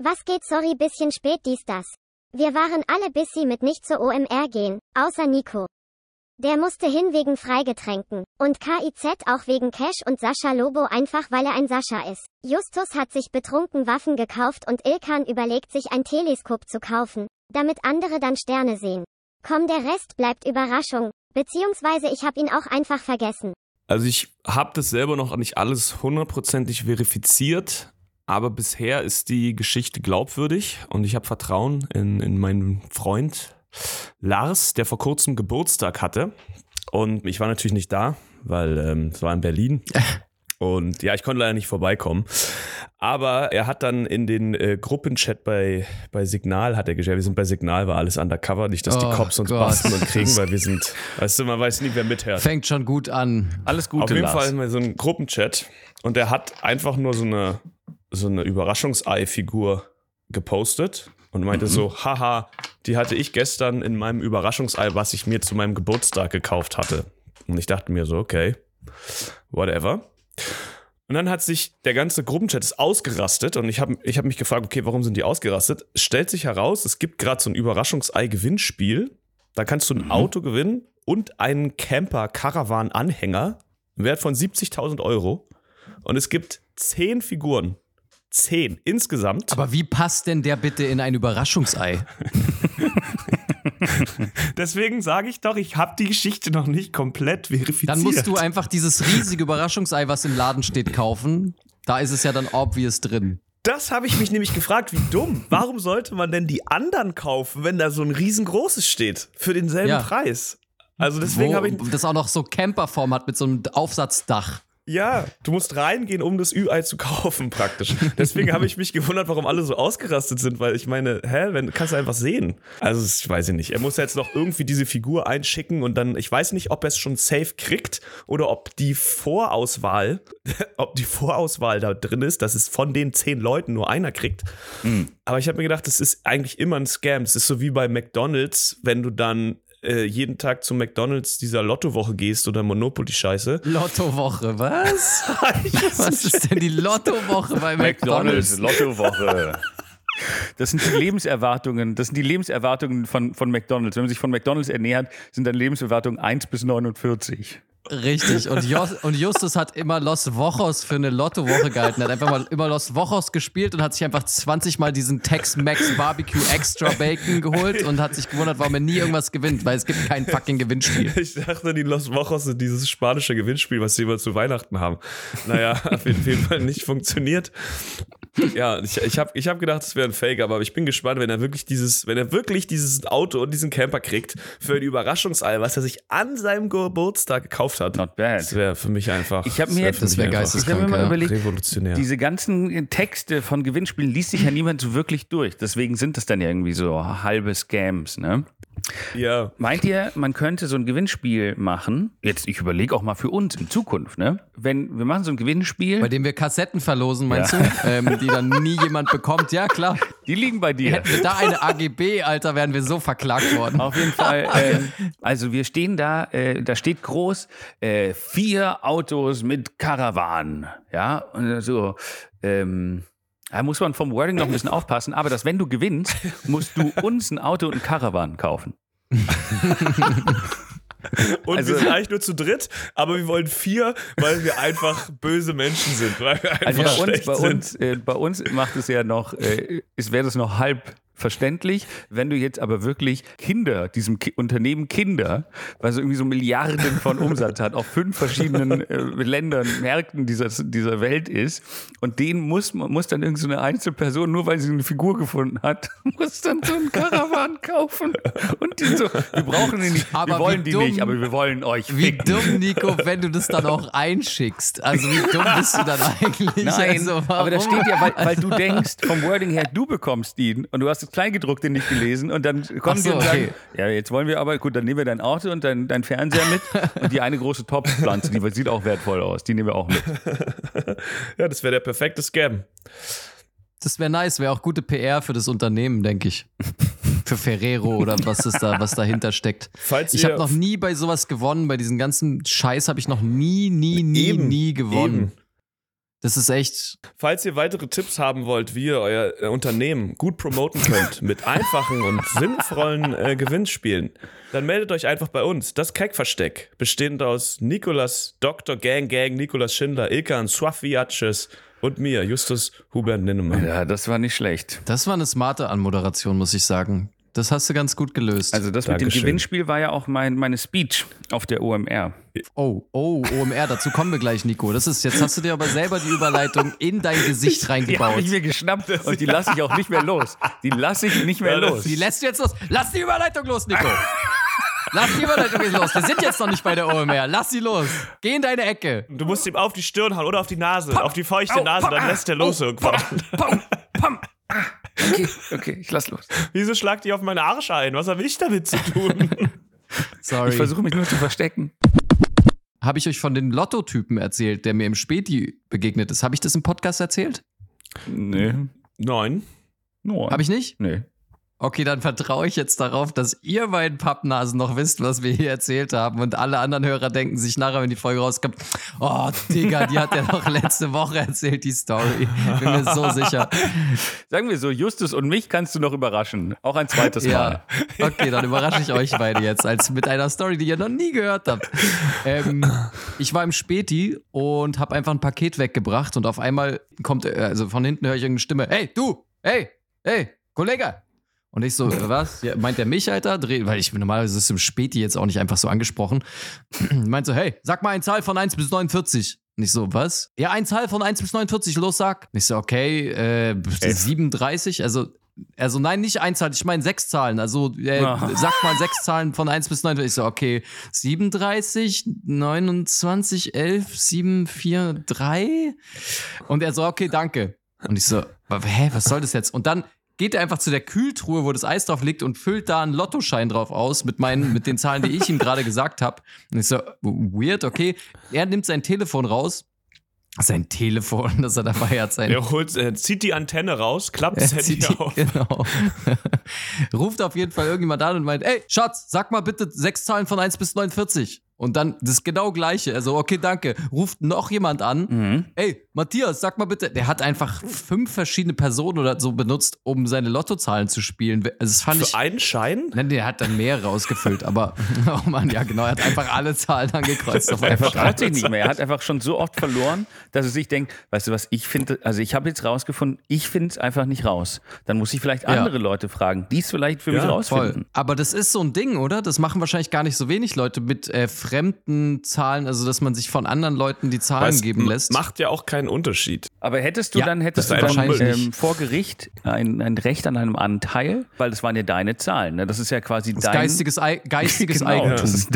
Was geht, sorry, bisschen spät, dies, das. Wir waren alle busy mit nicht zur OMR gehen, außer Nico. Der musste hin wegen Freigetränken. Und KIZ auch wegen Cash und Sascha Lobo einfach weil er ein Sascha ist. Justus hat sich betrunken Waffen gekauft und Ilkan überlegt sich ein Teleskop zu kaufen, damit andere dann Sterne sehen. Komm, der Rest bleibt Überraschung. Beziehungsweise ich hab ihn auch einfach vergessen. Also ich habe das selber noch nicht alles hundertprozentig verifiziert, aber bisher ist die Geschichte glaubwürdig und ich habe Vertrauen in, in meinen Freund Lars, der vor kurzem Geburtstag hatte. Und ich war natürlich nicht da, weil ähm, es war in Berlin. Und ja, ich konnte leider nicht vorbeikommen. Aber er hat dann in den äh, Gruppenchat bei, bei Signal, hat er geschrieben, wir sind bei Signal, war alles undercover, nicht, dass Oh die Cops uns Gott. basteln und kriegen, weil wir sind, weißt du, man weiß nie, wer mithört. Fängt schon gut an. Alles Gute, Auf jeden Lars. Fall mal so einen Gruppenchat und er hat einfach nur so eine, so eine Überraschungsei-Figur gepostet und meinte Mhm. so, haha, die hatte ich gestern in meinem Überraschungsei, was ich mir zu meinem Geburtstag gekauft hatte. Und ich dachte mir so, okay, whatever. Und dann hat sich der ganze Gruppenchat ist ausgerastet und ich habe ich hab mich gefragt, okay, warum sind die ausgerastet? Es stellt sich heraus, es gibt gerade so ein Überraschungsei-Gewinnspiel. Da kannst du ein Auto gewinnen und einen Camper-Caravan-Anhänger im Wert von 70.000 Euro. Und es gibt zehn Figuren. Zehn insgesamt. Aber wie passt denn der bitte in ein Überraschungsei? Deswegen sage ich doch, ich habe die Geschichte noch nicht komplett verifiziert. Dann musst du einfach dieses riesige Überraschungsei, was im Laden steht, kaufen. Da ist es ja dann obvious drin. Das habe ich mich nämlich gefragt, wie dumm. Warum sollte man denn die anderen kaufen, wenn da so ein riesengroßes steht? Für denselben Ja. Preis. Also deswegen habe ich. das auch noch so Camperform hat mit so einem Aufsatzdach. Ja, du musst reingehen, um das Ü-Ei zu kaufen, praktisch. Deswegen habe ich mich gewundert, warum alle so ausgerastet sind, weil ich meine, hä, wenn kannst du einfach sehen. Also, ich weiß ich nicht. Er muss jetzt noch irgendwie diese Figur einschicken und dann, ich weiß nicht, ob er es schon safe kriegt oder ob die Vorauswahl, ob die Vorauswahl da drin ist, dass es von den zehn Leuten nur einer kriegt. Aber ich habe mir gedacht, das ist eigentlich immer ein Scam. Es ist so wie bei McDonalds, wenn du dann äh, jeden Tag zu McDonalds dieser Lottowoche gehst oder Monopoly-Scheiße. Lottowoche, was? Was ist denn die Lottowoche bei McDonalds, McDonalds? Lottowoche. Das sind die Lebenserwartungen, das sind die Lebenserwartungen von, von McDonalds. Wenn man sich von McDonalds ernährt, sind dann Lebenserwartungen 1 bis 49. Richtig. Und, Jos und Justus hat immer Los Wochos für eine Lottowoche gehalten. Er hat einfach mal immer Los Wochos gespielt und hat sich einfach 20 Mal diesen Tex-Mex Barbecue Extra Bacon geholt und hat sich gewundert, warum er nie irgendwas gewinnt, weil es gibt kein fucking Gewinnspiel. Ich dachte, die Los Wochos sind dieses spanische Gewinnspiel, was sie immer zu Weihnachten haben. Naja, auf jeden Fall nicht funktioniert. Ja, ich, ich habe ich hab gedacht, es wäre ein Fake, aber ich bin gespannt, wenn er wirklich dieses, wenn er wirklich dieses Auto und diesen Camper kriegt für ein Überraschungsei, was er sich an seinem Geburtstag gekauft hat. Not bad. Das wäre für mich einfach. Ich hab mir- Das wär geisteskrank, Ich habe mir mal überlegt, revolutionär. diese ganzen Texte von Gewinnspielen liest sich ja niemand so wirklich durch. Deswegen sind das dann ja irgendwie so halbe Scams, ne? Ja. Meint ihr, man könnte so ein Gewinnspiel machen? Jetzt, ich überlege auch mal für uns in Zukunft, ne? Wenn wir machen so ein Gewinnspiel, Bei dem wir Kassetten verlosen, meinst Ja. du? Ähm, die dann nie jemand bekommt. Ja, klar. die liegen bei dir. Hätten wir da eine AGB, Alter, wären wir so verklagt worden. Auf jeden Fall. ähm, also wir stehen da, äh, da steht groß, äh, vier Autos mit Karawan. Ja, und so, ähm, da muss man vom Wording noch ein bisschen aufpassen, aber dass wenn du gewinnst, musst du uns ein Auto und ein Karawan kaufen. Und Also- wir sind eigentlich nur zu dritt, aber wir wollen vier, weil wir einfach böse Menschen sind. Weil wir einfach Also bei uns, bei uns, äh, bei uns macht es ja noch, äh, es wäre das noch halb verständlich, wenn du jetzt aber wirklich Kinder, diesem Ki Unternehmen Kinder, was irgendwie so Milliarden von Umsatz hat, auf fünf verschiedenen äh, Ländern, Märkten dieser, dieser Welt ist und den muss, man- muss dann irgendeine so Einzelperson, nur weil sie eine Figur gefunden hat, muss dann so einen Karawan kaufen und die so, wir brauchen die nicht, Aber wir wollen die dumm- nicht, aber wir wollen euch Wie ficken. dumm, Nico, wenn du das dann auch einschickst. Also wie dumm bist du dann eigentlich? Nein, also, aber da steht ja, weil, weil du denkst, vom Wording her, du bekommst ihn und du hast das Kleingedruckte nicht gelesen und dann kommen die so, und sagen, okay. ja, jetzt wollen wir aber, gut, dann nehmen wir dein Auto und dein, dein Fernseher mit und die eine große Topfpflanze, die sieht auch wertvoll aus, die nehmen wir auch mit. Ja, das wäre der perfekte Scam. Das wäre nice, wäre auch gute PR für das Unternehmen, denke ich. Für Ferrero oder was ist da, was dahinter steckt. Falls Ich habe noch nie bei sowas gewonnen, bei diesem ganzen Scheiß habe ich noch nie, nie, nie, Eben, nie gewonnen. Eben. Das ist echt. Falls ihr weitere Tipps haben wollt, wie ihr euer äh, Unternehmen gut promoten könnt mit einfachen und sinnvollen äh, Gewinnspielen, dann meldet euch einfach bei uns. Das Keckversteck, bestehend aus Nikolas, Dr. Gang Gang, Nikolas Schindler, Ilkan Swafiaches und mir, Justus Hubert Ninnemann. Ja, das war nicht schlecht. Das war eine smarte Anmoderation, muss ich sagen. Das hast du ganz gut gelöst. Also das mit dem Dankeschön. Gewinnspiel war ja auch mein, meine Speech auf der OMR. oh, oh, OMR, dazu kommen wir gleich, Nico. Das ist, jetzt hast du dir aber selber die Überleitung in dein Gesicht Die habe reingebaut. ich mir geschnappt und die lasse ich auch nicht mehr los. Die lasse ich nicht mehr Ja, los. Die lässt du jetzt los. Lass die Überleitung los, Nico. Lass die Überleitung jetzt los. Wir sind jetzt noch nicht bei der OMR. Lass sie los. Geh in deine Ecke. Du musst ihm auf die Stirn hauen oder auf die Nase, auf die feuchte Au, Nase, pam, dann lässt er los oh, irgendwann. Pam, pam. Okay, okay, ich lass los. Wieso schlagt ihr auf meine Arsch ein? Was habe ich damit zu tun? Sorry. Ich versuche mich nur zu verstecken. Habe ich euch von den Lotto-Typen erzählt, der mir im Späti begegnet ist? Habe ich das im Podcast erzählt? Nee. Neun. Nur. Habe ich nicht? Nee. Okay, dann vertraue ich jetzt darauf, dass ihr beiden Pappnasen noch wisst, was wir hier erzählt haben. Und alle anderen Hörer denken sich nachher, wenn die Folge rauskommt, oh, Digga, die hat ja noch letzte Woche erzählt, die Story. Bin mir so sicher. Sagen wir so, Justus und mich kannst du noch überraschen. Auch ein zweites Mal. Ja, okay, dann überrasche ich euch beide jetzt als mit einer Story, die ihr noch nie gehört habt. Ähm, ich war im Späti und habe einfach ein Paket weggebracht und auf einmal kommt, äh, also von hinten höre ich irgendeine Stimme, hey, du, hey, hey, Kollege. Und ich so, was? Ja, meint der mich, Alter? Dreh, weil ich bin normalerweise ist im Späti jetzt auch nicht einfach so angesprochen. meint so, hey, sag mal eine Zahl von 1 bis 49. Und ich so, was? Ja, eine Zahl von 1 bis 49, los, sag. Und ich so, okay, äh, 37, also also nein, nicht Einzahl, ich meine sechs Zahlen. Also äh, Ah. sag mal sechs Zahlen von 1 bis 9. Ich so, okay, 37, 29, 11, 7, 4, 3. Und er so, okay, danke. Und ich so, hä, was soll das jetzt? Und dann geht er einfach zu der Kühltruhe, wo das Eis drauf liegt und füllt da einen Lottoschein drauf aus mit meinen, mit den Zahlen, die ich ihm gerade gesagt habe. Und ich so, weird, okay. Er nimmt sein Telefon raus. Sein Telefon, das er dabei hat, sein Er holt, er zieht die Antenne raus, klappt das Handy die- auf. Genau. Ruft auf jeden Fall irgendjemand an und meint, ey, Schatz, sag mal bitte sechs Zahlen von 1 bis 49. Und dann das genau gleiche. Also, okay, danke. Ruft noch jemand an. Mhm. Ey, Matthias, sag mal bitte. Der hat einfach fünf verschiedene Personen oder so benutzt, um seine Lottozahlen zu spielen. Also, das fand ich. Für einen Schein? Nein, der hat dann mehrere ausgefüllt, aber oh Mann, ja genau, er hat einfach alle Zahlen angekreuzt auf Er vertraut sich nicht mehr. Er hat einfach schon so oft verloren, dass er sich denkt, weißt du was, ich finde, also ich habe jetzt rausgefunden, ich finde es einfach nicht raus. Dann muss ich vielleicht Ja. andere Leute fragen, die es vielleicht für mich Ja, rausfinden. Voll. Aber das ist so ein Ding, oder? Das machen wahrscheinlich gar nicht so wenig Leute mit äh, fremden Zahlen, also dass man sich von anderen Leuten die Zahlen Weil es geben lässt. Macht ja auch keinen Unterschied. Aber hättest du Ja, dann, hättest du dann ähm, vor Gericht ein, ein Recht an einem Anteil? Weil das waren ja deine Zahlen. Ne? Das ist ja quasi das dein geistiges, Ei geistiges Genau, Eigentum. das ist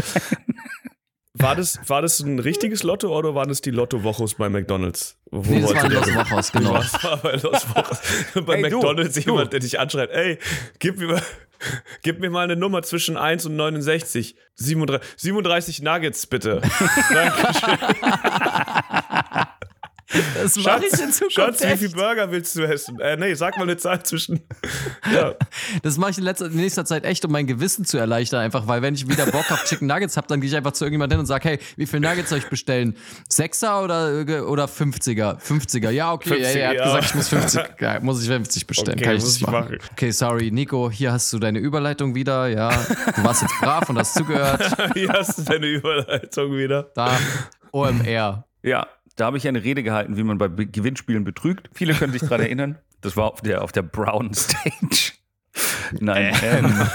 War das, war das ein richtiges Lotto oder waren das die Lotto-Wochos bei McDonalds? Wo Nee, das war wollte ein der Los hin? Wochos, genau. Was war bei Los Wochos? bei Ey, McDonalds du. jemand, der dich anschreit, ey, gib mir, mal- gib mir mal eine Nummer zwischen 1 und 69. 37, 37 Nuggets, bitte. Dankeschön. Das mache ich in Zukunft Schatz, wie echt. viel Burger willst du essen? Äh, nee, sag mal eine Zahl zwischen. Ja. Das mache ich in, letzter, in nächster Zeit echt, um mein Gewissen zu erleichtern, einfach, weil wenn ich wieder Bock auf Chicken Nuggets habe, dann gehe ich einfach zu irgendjemandem hin und sage, hey, wie viele Nuggets soll ich bestellen? Sechser oder, oder 50er? 50er, ja, okay. 50er, er hat ja. gesagt, ich muss 50, ja, muss ich 50 bestellen. Okay, Kann ich muss ich machen? machen. Okay, sorry, Nico, hier hast du deine Überleitung wieder, ja. Du warst jetzt brav und hast zugehört. Hier hast du deine Überleitung wieder. Da, OMR. Ja, da habe ich eine Rede gehalten, wie man bei Be- Gewinnspielen betrügt. Viele können sich daran erinnern. Das war auf der, auf der Brown Stage. Nein, ähm,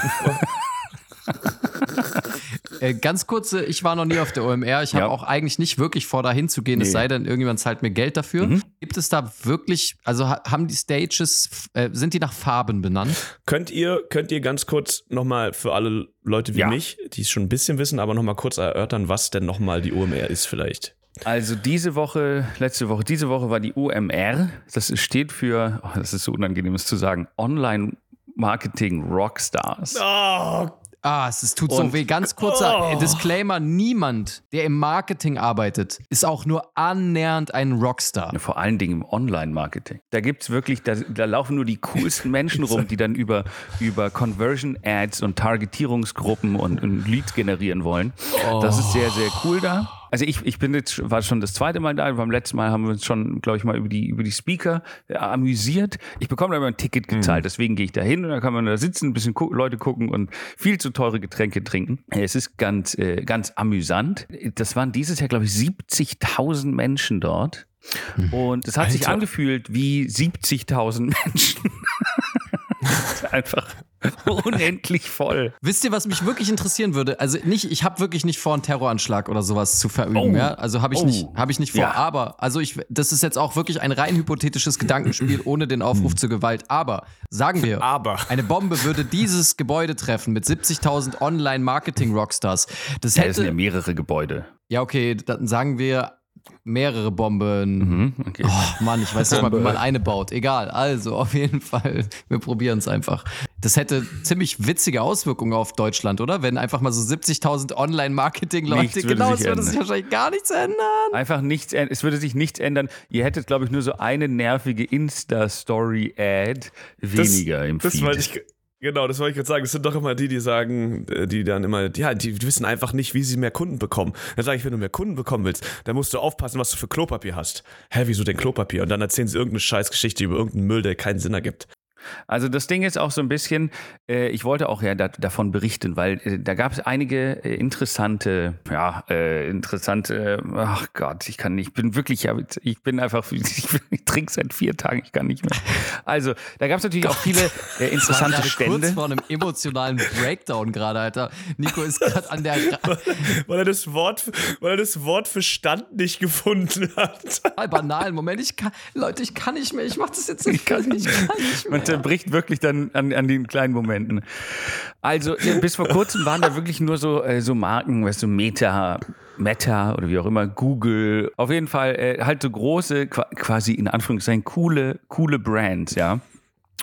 Äh, ganz kurze, ich war noch nie auf der OMR. Ich habe Ja. auch eigentlich nicht wirklich vor, da hinzugehen, es Nee. sei denn, irgendjemand zahlt mir Geld dafür. Mhm. Gibt es da wirklich, also ha- haben die Stages, äh, sind die nach Farben benannt? Könnt ihr, könnt ihr ganz kurz nochmal für alle Leute wie Ja. mich, die es schon ein bisschen wissen, aber nochmal kurz erörtern, was denn nochmal die OMR ist vielleicht? Also diese Woche, letzte Woche, diese Woche war die UMR. Das steht für, oh, das ist so unangenehm, es zu sagen, Online Marketing Rockstars. Oh, Ah, es ist, tut so Und- weh. Ganz kurzer Oh. Disclaimer: Niemand, der im Marketing arbeitet, ist auch nur annähernd ein Rockstar. Vor allen Dingen im Online-Marketing. Da gibt es wirklich, da, da laufen nur die coolsten Menschen rum, die dann über, über Conversion-Ads und Targetierungsgruppen und, und Leads generieren wollen. Das ist sehr, sehr cool da. Also ich, ich bin jetzt, war schon das zweite Mal da. Beim letzten Mal haben wir uns schon, glaube ich, mal über die, über die Speaker äh, amüsiert. Ich bekomme da immer ein Ticket gezahlt, deswegen gehe ich da hin und dann kann man da sitzen, ein bisschen gu Leute gucken und viel zu teure Getränke trinken. Es ist ganz, äh, ganz amüsant. Das waren dieses Jahr, glaube ich, 70.000 Menschen dort. Und es hat sich Alter. angefühlt wie 70.000 Menschen. Einfach unendlich voll. Wisst ihr, was mich wirklich interessieren würde? Also nicht, ich habe wirklich nicht vor, einen Terroranschlag oder sowas zu verüben. Oh. Ja? Also habe ich Oh. nicht, habe ich nicht vor. Ja. Aber also ich, das ist jetzt auch wirklich ein rein hypothetisches Gedankenspiel ohne den Aufruf zur Gewalt. Aber sagen wir, Aber. eine Bombe würde dieses Gebäude treffen mit 70.000 Online-Marketing-Rockstars. Das Ja, es sind ja mehrere Gebäude. ja okay, dann sagen wir mehrere Bomben. Mhm, okay. Oh Mann, ich weiß nicht mal, wie man eine baut. Egal. Also, auf jeden Fall. Wir probieren es einfach. Das hätte ziemlich witzige Auswirkungen auf Deutschland, oder? Wenn einfach mal so 70.000 Online-Marketing-Leute, genau, es würde sich ändern. wahrscheinlich gar nichts ändern. Einfach nichts, änd- es würde sich nichts ändern. Ihr hättet, glaube ich, nur so eine nervige Insta-Story-Ad weniger im das Feed. wollte ich, genau, das wollte ich gerade sagen. Das sind doch immer die, die sagen, äh, die dann immer, ja, die wissen einfach nicht, wie sie mehr Kunden bekommen. Dann sage ich, wenn du mehr Kunden bekommen willst, dann musst du aufpassen, was du für Klopapier hast. Hä, wieso denn Klopapier? Und dann erzählen sie irgendeine Scheißgeschichte über irgendeinen Müll, der keinen Sinn ergibt. Also das Ding ist auch so ein bisschen, äh, ich wollte auch ja da, davon berichten, weil äh, da gab es einige äh, interessante, ja, äh, interessante, ach Gott, ich kann nicht, ich bin wirklich, ja, ich bin einfach, ich, ich trinke seit vier Tagen, ich kann nicht mehr. Also da gab es natürlich auch viele äh, interessante gerade kurz Stände. vor einem emotionalen Breakdown gerade, Alter. Nico ist gerade an der. Weil er das Wort, weil er das Wort für Stand nicht gefunden hat. Banalen Moment. Ich kann, Leute, ich kann nicht mehr. Ich mach das jetzt nicht. Ich kann nicht, ich kann nicht mehr. Zerbricht wirklich dann an, an den kleinen Momenten. Also äh, bis vor kurzem waren da wirklich nur so, äh, so Marken, weißt du, Meta, Meta oder wie auch immer, Google. Auf jeden Fall äh, halt so große, qua- quasi in Anführungszeichen coole, coole Brands, ja.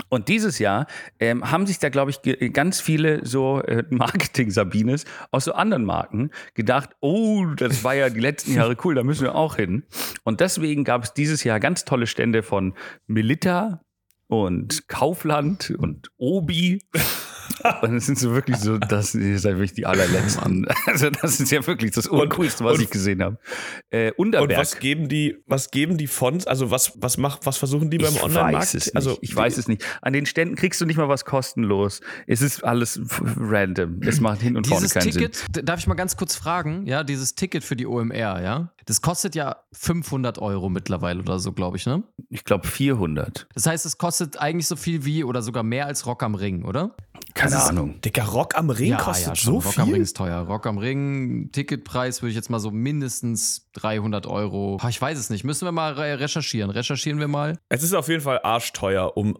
Und dieses Jahr ähm, haben sich da, glaube ich, ganz viele so äh, Marketing-Sabines aus so anderen Marken gedacht, oh, das war ja die letzten Jahre cool, da müssen wir auch hin. Und deswegen gab es dieses Jahr ganz tolle Stände von Melita und Kaufland und Obi. Und es sind so wirklich so, das ist ja wirklich die allerletzten. Also das ist ja wirklich das Uncoolste, was und- ich gesehen habe. Äh, Und Unterberg. was geben die, was geben die Fonds? Also was, was macht, was versuchen die beim ich Online-Markt? weiß es nicht. Also ich weiß es nicht. An den Ständen kriegst du nicht mal was kostenlos. Es ist alles random. Es macht hin und vorne Dieses keinen Sinn. Ticket, d- darf ich mal ganz kurz fragen? Ja, dieses Ticket für die OMR, ja? Das kostet ja 500 Euro mittlerweile oder so, glaube ich, ne? Ich glaube 400. Das heißt, es kostet eigentlich so viel wie oder sogar mehr als Rock am Ring, oder? Keine Ahnung. Dicker Rock am Ring kostet so Rock am Ring viel. ist teuer. Rock am Ring, Ticketpreis würde ich jetzt mal so mindestens 300 Euro. Ah, Ich weiß es nicht. Müssen wir mal re recherchieren. Recherchieren wir mal. Es ist auf jeden Fall arschteuer, um,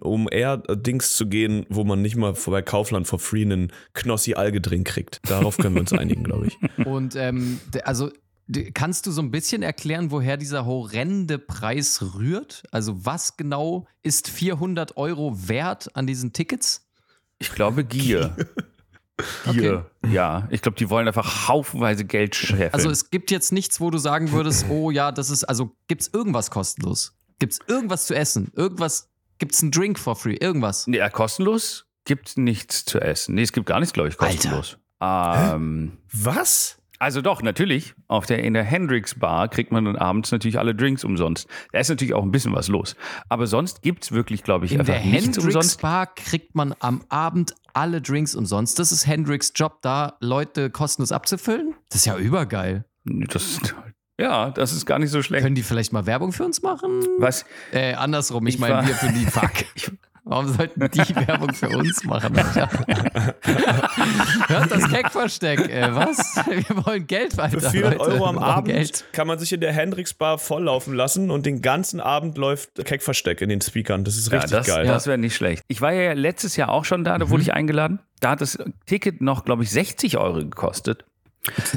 um eher Dings zu gehen, wo man nicht mal bei Kaufland for free einen Knossi-Algedrink kriegt. Darauf können wir uns einigen, glaube ich. Und ähm, also kannst du so ein bisschen erklären, woher dieser horrende Preis rührt? Also was genau ist 400 Euro wert an diesen Tickets? Ich glaube Gier. Gier. Ja, ich glaube, die wollen einfach haufenweise Geld scheffeln. Also es gibt jetzt nichts, wo du sagen würdest, oh ja, das ist, also gibt es irgendwas kostenlos? Gibt es irgendwas zu essen? Irgendwas, gibt es einen Drink for free? Irgendwas? ja, kostenlos gibt nichts zu essen. Nee, es gibt gar nichts, glaube ich, kostenlos. Ähm, Was? Also doch, natürlich. Auf der, in der Hendrix Bar kriegt man dann abends natürlich alle Drinks umsonst. Da ist natürlich auch ein bisschen was los. Aber sonst gibt es wirklich, glaube ich, In einfach der nichts Hendrix umsonst. Bar kriegt man am Abend alle Drinks umsonst. Das ist Hendrix Job, da Leute kostenlos abzufüllen? Das ist ja übergeil. Das ist, ja, das ist gar nicht so schlecht. Können die vielleicht mal Werbung für uns machen? Was? Äh, andersrum, ich, Ich meine wir für die. Fuck. Warum sollten die Werbung für uns machen? Hört das Keckversteck, äh, was? Wir wollen Geld weiter. Für 400 Leute. Euro am Abend Geld. kann man sich in der Hendrix Bar volllaufen lassen und den ganzen Abend läuft Keckversteck in den Speakern. Das ist Ja, richtig das, geil. das wäre nicht schlecht. Ich war ja letztes Jahr auch schon da, da Mhm. wurde ich eingeladen. Da hat das Ticket noch, glaube ich, 60 Euro gekostet.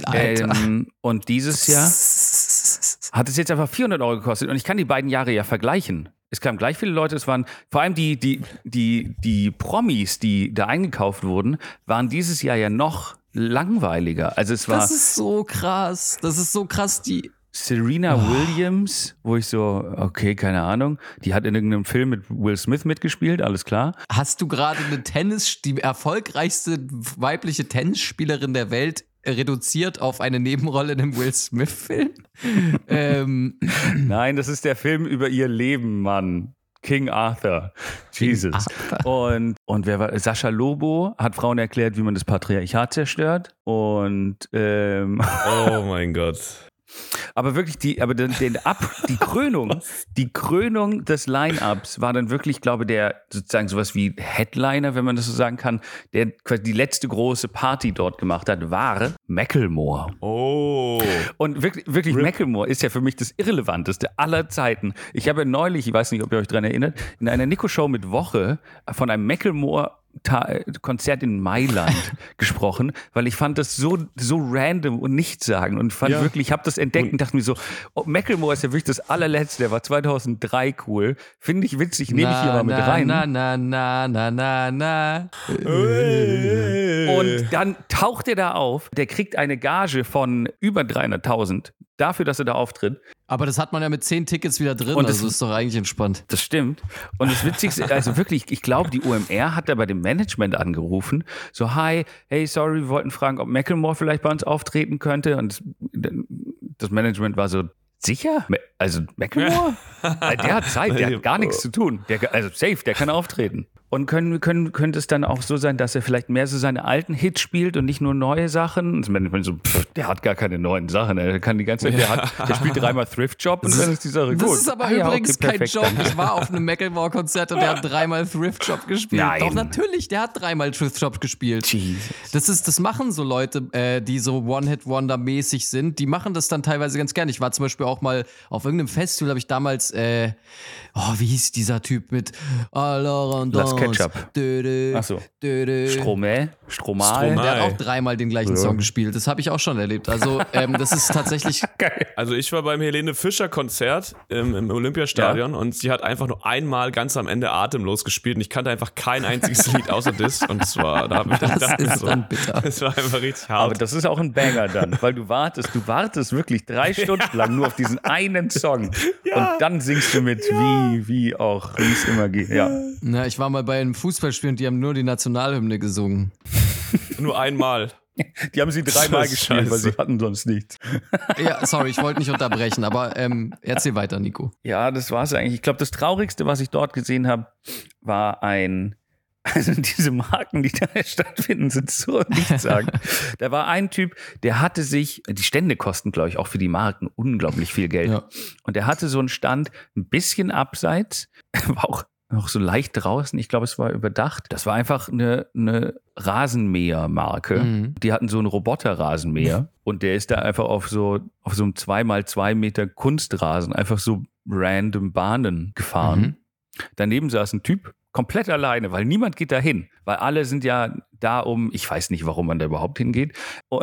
Alter. Ähm, und dieses Jahr hat es jetzt einfach 400 Euro gekostet. Und ich kann die beiden Jahre ja vergleichen. Es kamen gleich viele Leute, es waren vor allem die, die, die, die Promis, die da eingekauft wurden, waren dieses Jahr ja noch langweiliger. Also es war Das ist so krass. Das ist so krass. Die, Serena Williams, wo ich so, okay, keine Ahnung, die hat in irgendeinem Film mit Will Smith mitgespielt, alles klar. hast du gerade eine Tennis, die erfolgreichste weibliche Tennisspielerin der Welt reduziert auf eine Nebenrolle in einem Will Smith-Film. ähm, Nein, das ist der Film über ihr Leben, Mann. King Arthur. Jesus. Arthur. Und, und wer war? Sascha Lobo hat Frauen erklärt, wie man das Patriarchat zerstört. Und ähm, Oh mein Gott. Aber wirklich die, aber den, den Ab, die Krönung, die Krönung des Line-Ups war dann wirklich, glaube der sozusagen sowas wie Headliner, wenn man das so sagen kann, der quasi die letzte große Party dort gemacht hat, war Macklemore. Oh. Und wirklich, wirklich Macklemore ist ja für mich das Irrelevanteste aller Zeiten. Ich habe ja neulich, ich weiß nicht, ob ihr euch daran erinnert, in einer Nico-Show mit Woche von einem Macklemore Ta- Konzert in Mailand gesprochen, weil ich fand das so, so random und nichtssagend und fand Ja. wirklich, ich habe das entdeckt und dachte mir so, oh, Macklemore ist ja wirklich das allerletzte, der war 2003 cool, finde ich witzig, nehme ich hier mal mit na, rein. Na, na, na, na, na, na. Und dann taucht er da auf, der kriegt eine Gage von über 300.000 dafür, dass er da auftritt. Aber das hat man ja mit zehn Tickets wieder drin, Und das- also ist doch eigentlich entspannt. Das stimmt. Und das Witzigste, also wirklich, ich glaube, die UMR hat da bei dem Management angerufen. So, hi, hey, sorry, wir wollten fragen, ob Macklemore vielleicht bei uns auftreten könnte. Und das Management war so, sicher? Also Macklemore? Der hat Zeit, der hat gar nichts zu tun. Der, also safe, der kann auftreten. Und können, können, könnte es dann auch so sein, dass er vielleicht mehr so seine alten Hits spielt und nicht nur neue Sachen? Das Management so, pff, der hat gar keine neuen Sachen. Er kann die ganze Zeit, der, hat, der spielt dreimal Thrift Job und dann ist die Sache gut. Das ist aber Ah ja, übrigens okay, kein dann. Ich war auf einem Macklemore-Konzert und der hat dreimal Thrift Shop gespielt. Nein. Doch, natürlich, der hat dreimal Thrift Shop gespielt. Jesus. Das, ist, das machen so Leute, äh, die so One-Hit-Wonder-mäßig sind. Die machen das dann teilweise ganz gern. Ich war zum Beispiel auch mal auf irgendeinem Festival, habe ich damals, äh, oh, wie hieß dieser Typ mit Alors Las Ketchup. Ach so. Stromae. Stromae? Stromal? Stromae. Der hat auch dreimal den gleichen Song gespielt. Das habe ich auch schon erlebt. Also, ähm, das ist tatsächlich. Also ich war beim Helene Fischer Konzert im, im Olympiastadion und sie hat einfach nur einmal ganz am Ende atemlos gespielt und ich kannte einfach kein einziges Lied außer das und es war, da hab ich dann Das gedacht, ist so, dann bitter. Es war einfach richtig Aber hart. das ist auch ein Banger dann, weil du wartest, du wartest wirklich drei Stunden lang nur auf diesen einen Song und dann singst du mit, wie, wie auch, wie es immer geht. Ja. Na, ich war mal bei einem Fußballspiel und die haben nur die Nationalhymne gesungen. Nur einmal. Die haben sie dreimal gespielt, weil sie hatten sonst nichts. Ja, sorry, ich wollte nicht unterbrechen, aber ähm, erzähl weiter, Nico. Ja, das war es eigentlich. Ich glaube, das Traurigste, was ich dort gesehen habe, war ein. Also diese Marken, die da stattfinden, sind so nichtssagend. da war ein Typ, der hatte sich, die Stände kosten, glaube ich, auch für die Marken unglaublich viel Geld. Ja. Und der hatte so einen Stand ein bisschen abseits, war auch noch so leicht draußen. Ich glaube, es war überdacht. Das war einfach eine, eine Rasenmähermarke. Mhm. Die hatten so einen Roboter-Rasenmäher und der ist da einfach auf so, auf so einem 2x2 Meter Kunstrasen einfach so random Bahnen gefahren. Mhm. Daneben saß ein Typ, komplett alleine, weil niemand geht da hin. Weil alle sind ja da um, ich weiß nicht, warum man da überhaupt hingeht. Und,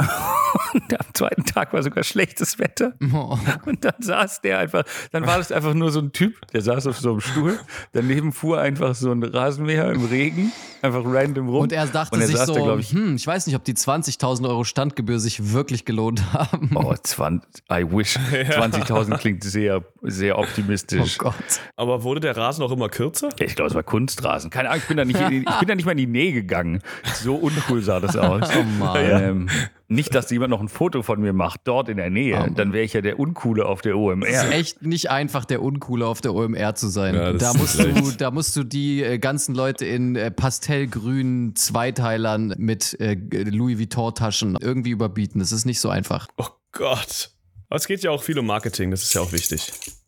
und am zweiten Tag war sogar schlechtes Wetter. Oh. Und dann saß der einfach, dann war das einfach nur so ein Typ, der saß auf so einem Stuhl. Daneben fuhr einfach so ein Rasenmäher im Regen, einfach random rum. Und er dachte Und er sich so, da, ich, hm, ich weiß nicht, ob die 20.000 Euro Standgebühr sich wirklich gelohnt haben. Oh, 20, I wish. 20.000 klingt sehr, sehr Oh optimistisch. Gott. Aber wurde der Rasen auch immer kürzer? Ich glaube, es war Kunstrasen. Keine Ahnung, ich bin da nicht, ich bin da nicht mal in die Nähe gegangen. So uncool sah das aus. Oh Mann. Ähm, nicht, dass jemand noch ein Foto von mir macht, dort in der Nähe. Oh. Dann wäre ich ja der Uncoole auf der Es ist OMR. echt nicht einfach, der Uncoole auf der OMR zu sein. Ja, da, musst du, leicht. da musst du die äh, ganzen Leute in äh, pastellgrünen Zweiteilern mit äh, Louis Vuitton-Taschen irgendwie überbieten. Das ist nicht so einfach. Oh Gott. Aber es geht ja auch viel um Marketing, das ist ja auch wichtig.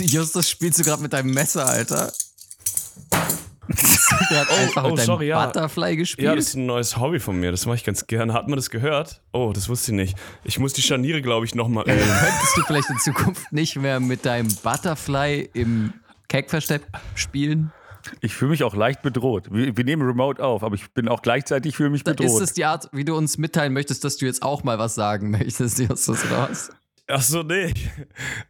Justus, spielst du gerade mit deinem Messer, Alter? Hast du gerade Oh, einfach oh, mit deinem sorry, ja. Butterfly gespielt? Ja, das ist ein neues Hobby von mir, das mache ich ganz gerne. Hat man das gehört? Oh, das wusste ich nicht. Ich muss die Scharniere, glaube ich, nochmal üben. Könntest du vielleicht in Zukunft nicht mehr mit deinem Butterfly im Keckversteck spielen? Ich fühle mich auch leicht bedroht. Wir, wir nehmen Remote auf, aber ich bin auch gleichzeitig fühle mich Da ist bedroht. es die Art, wie du uns mitteilen möchtest, dass du jetzt auch mal was sagen möchtest, Justus, oder was? Ach so, nee.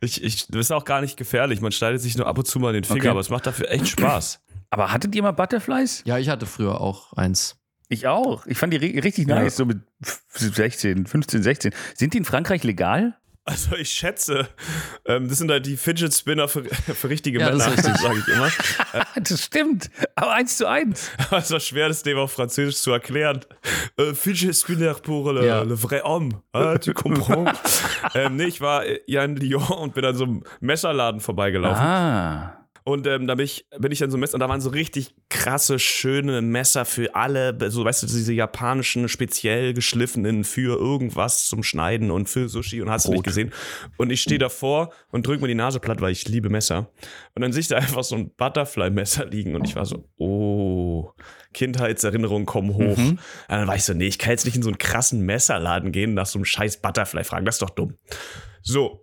Ich, ich, das ist auch gar nicht gefährlich. Man schneidet sich nur ab und zu mal den Finger, Okay. aber es macht dafür echt Spaß. Aber hattet ihr mal Butterflies? Ja, ich hatte früher auch eins. Ich auch. Ich fand die ri- richtig Ja. nice, so mit 16, 15, 16. Sind die in Frankreich legal? Also ich schätze, ähm, das sind halt die Fidget Spinner für, für richtige Ja, das Männer, richtig. sage ich immer. Das stimmt. Aber eins zu eins. Aber es war schwer, das dem auf Französisch zu erklären. Äh, Fidget Spinner pour le, Ja. le vrai homme. Ah, tu comprends? ähm, nee, ich war äh, ja in Lyon und bin an so einem Messerladen vorbeigelaufen. Ah. Und ähm, da bin ich, bin ich dann so Messer und da waren so richtig krasse, schöne Messer für alle, so weißt du, diese japanischen, speziell geschliffenen für irgendwas zum Schneiden und für Sushi und hast du nicht gesehen. Und ich stehe davor und drück mir die Nase platt, weil ich liebe Messer. Und dann sehe ich da einfach so ein Butterfly-Messer liegen und ich war so, oh, Kindheitserinnerungen kommen hoch. Und dann war ich so, nee, ich kann jetzt nicht in so einen krassen Messerladen gehen und nach so einem scheiß Butterfly fragen, das ist doch dumm. So,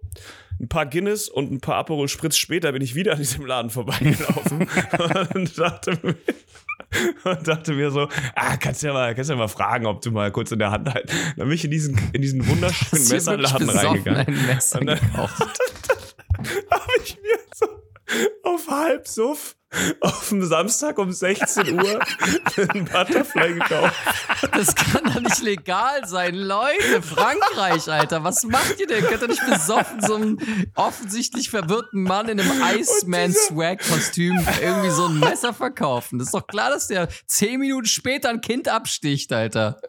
ein paar Guinness und ein paar Aperol Spritz später bin ich wieder an diesem Laden vorbeigelaufen und dachte mir, und dachte mir so, ah, kannst ja mal, kannst ja mal fragen, ob du mal kurz in der Hand halt. Dann bin ich in diesen, in diesen wunderschönen Messerladen reingegangen. ein Messer Und dann-? Habe ich mir so auf halb Suff auf dem Samstag um 16 Uhr einen Butterfly gekauft. Das kann doch nicht legal sein. Leute, Frankreich, Alter, was macht ihr denn? Könnt ihr nicht besoffen so einem offensichtlich verwirrten Mann in einem Iceman-Swag-Kostüm irgendwie so ein Messer verkaufen? Das ist doch klar, dass der zehn Minuten später ein Kind absticht, Alter.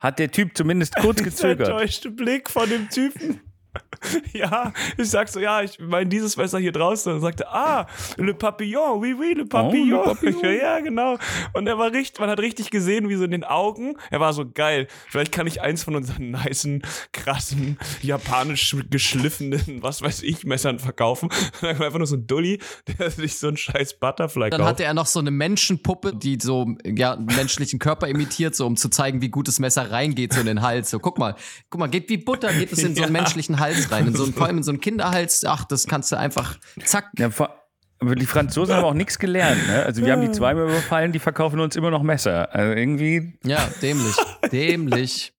Hat der Typ zumindest kurz Der gezögert. enttäuschte Blick von dem Typen. Ja, ich sag so, ja, ich meine dieses Messer hier draußen. Und er sagte, ah, le papillon, oui, oui, le papillon. Oh, le papillon. Ja, genau. Und er war richtig, man hat richtig gesehen, wie so in den Augen, er war so geil. Vielleicht kann ich eins von unseren nicen, krassen, japanisch geschliffenen, was weiß ich, Messern verkaufen. Und dann war einfach nur so ein Dulli, der sich so einen scheiß Butterfly Dann kauft. hatte er noch so eine Menschenpuppe, die so ja, einen menschlichen Körper imitiert, so um zu zeigen, wie gut das Messer reingeht, so in den Hals. So, guck mal, guck mal, geht wie Butter, geht es in so einen menschlichen Hals rein. In so einen, vor allem in so einen Kinderhals, ach, das kannst du einfach, zack. Ja, vor- aber die Franzosen haben auch nichts gelernt. Ne? Also wir haben die zweimal überfallen, die verkaufen uns immer noch Messer. Also irgendwie, Ja, dämlich. Dämlich.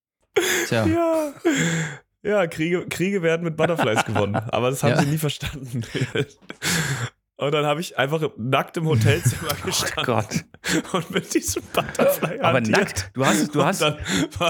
Tja. Ja. Ja, Kriege, Kriege werden mit Butterflies gewonnen. Aber das haben Ja. sie nie verstanden. Und dann habe ich einfach nackt im Hotelzimmer gestanden Gott. und mit diesem Butterfly Aber hantiert. nackt, du hast, du hast, halt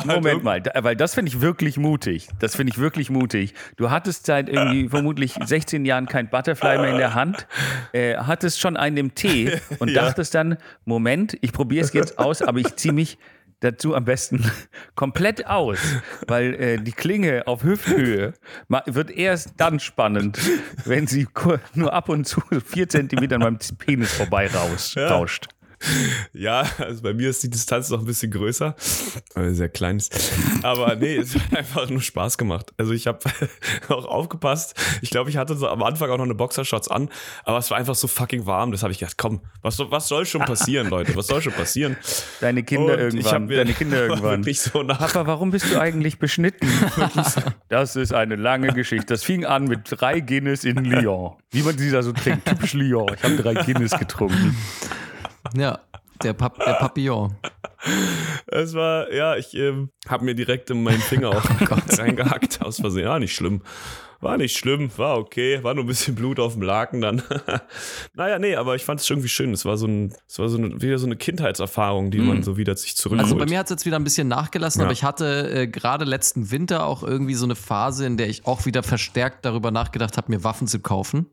Moment mal, da, weil das finde ich wirklich mutig. Das finde ich wirklich mutig. Du hattest seit irgendwie vermutlich 16 Jahren kein Butterfly mehr in der Hand, äh, hattest schon einen im Tee und Ja. dachtest dann, Moment, ich probiere es jetzt aus, aber ich ziehe mich dazu am besten komplett aus, weil äh, die Klinge auf Hüfthöhe wird erst dann spannend, wenn sie nur ab und zu vier Zentimeter an meinem Penis vorbei raus, Ja. rauscht. Ja, also bei mir ist die Distanz noch ein bisschen größer, weil sie sehr klein ist. Aber nee, es hat einfach nur Spaß gemacht. Also ich habe auch aufgepasst. Ich glaube, ich hatte so am Anfang auch noch eine Boxershorts an, aber es war einfach so fucking warm. Das habe ich gedacht, komm, was, soll- was soll schon passieren, Leute? Was soll schon passieren? Deine Kinder Und ich irgendwann, mir deine Kinder irgendwann. wirklich so nach Papa, warum bist du eigentlich beschnitten? Das ist eine lange Geschichte. Das fing an mit drei Guinness in Lyon. Wie man dieser so trinkt. Typisch Lyon. Ich habe drei Guinness getrunken. Ja, der, Pap der Papillon. Es war, ja, ich ähm, habe mir direkt in meinen Finger auch reingehackt aus Versehen. Ja, nicht schlimm. War nicht schlimm, war okay, war nur ein bisschen Blut auf dem Laken dann. naja, nee, aber ich fand es irgendwie schön. Es war so ein, es war so eine, wieder so eine Kindheitserfahrung, die man so wieder sich zurückholt. Also bei mir hat es jetzt wieder ein bisschen nachgelassen, Ja. aber ich hatte äh, gerade letzten Winter auch irgendwie so eine Phase, in der ich auch wieder verstärkt darüber nachgedacht habe, mir Waffen zu kaufen.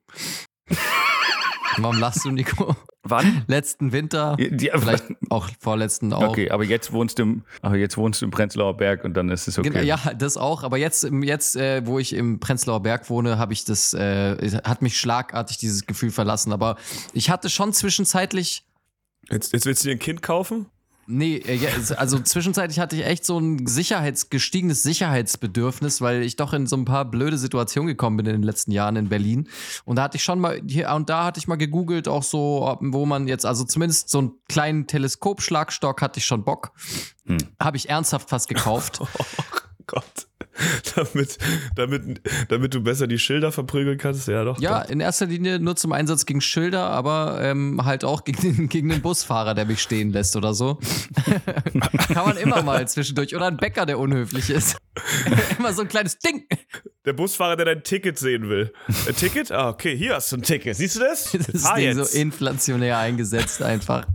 Warum lachst du, Nico? Wann? Letzten Winter, Die, vielleicht auch vorletzten auch. Okay, aber jetzt wohnst du im, aber jetzt wohnst du im Prenzlauer Berg und dann ist es okay. Genau, ja, das auch. Aber jetzt, jetzt äh, wo ich im Prenzlauer Berg wohne, habe ich das, äh, hat mich schlagartig dieses Gefühl verlassen. Aber ich hatte schon zwischenzeitlich jetzt, jetzt willst du dir ein Kind kaufen? Nee, äh, also zwischenzeitlich hatte ich echt so ein Sicherheits, gestiegenes Sicherheitsbedürfnis, weil ich doch in so ein paar blöde Situationen gekommen bin in den letzten Jahren in Berlin. Und da hatte ich schon mal, hier und da hatte ich mal gegoogelt, auch so, wo man jetzt, also zumindest so einen kleinen Teleskopschlagstock hatte ich schon Bock. Hm. Habe ich ernsthaft fast gekauft. Oh Gott. damit, damit, damit du besser die Schilder verprügeln kannst, ja doch. Ja, doch. in erster Linie nur zum Einsatz gegen Schilder, aber ähm, halt auch gegen den, gegen den Busfahrer, der mich stehen lässt oder so. Kann man immer mal zwischendurch. Oder ein Bäcker, der unhöflich ist. immer so ein kleines Ding. Der Busfahrer, der dein Ticket sehen will. Ein Ticket? Ah, okay, hier hast du ein Ticket. Siehst du das? Das ist Fahr Ding jetzt. so inflationär eingesetzt einfach.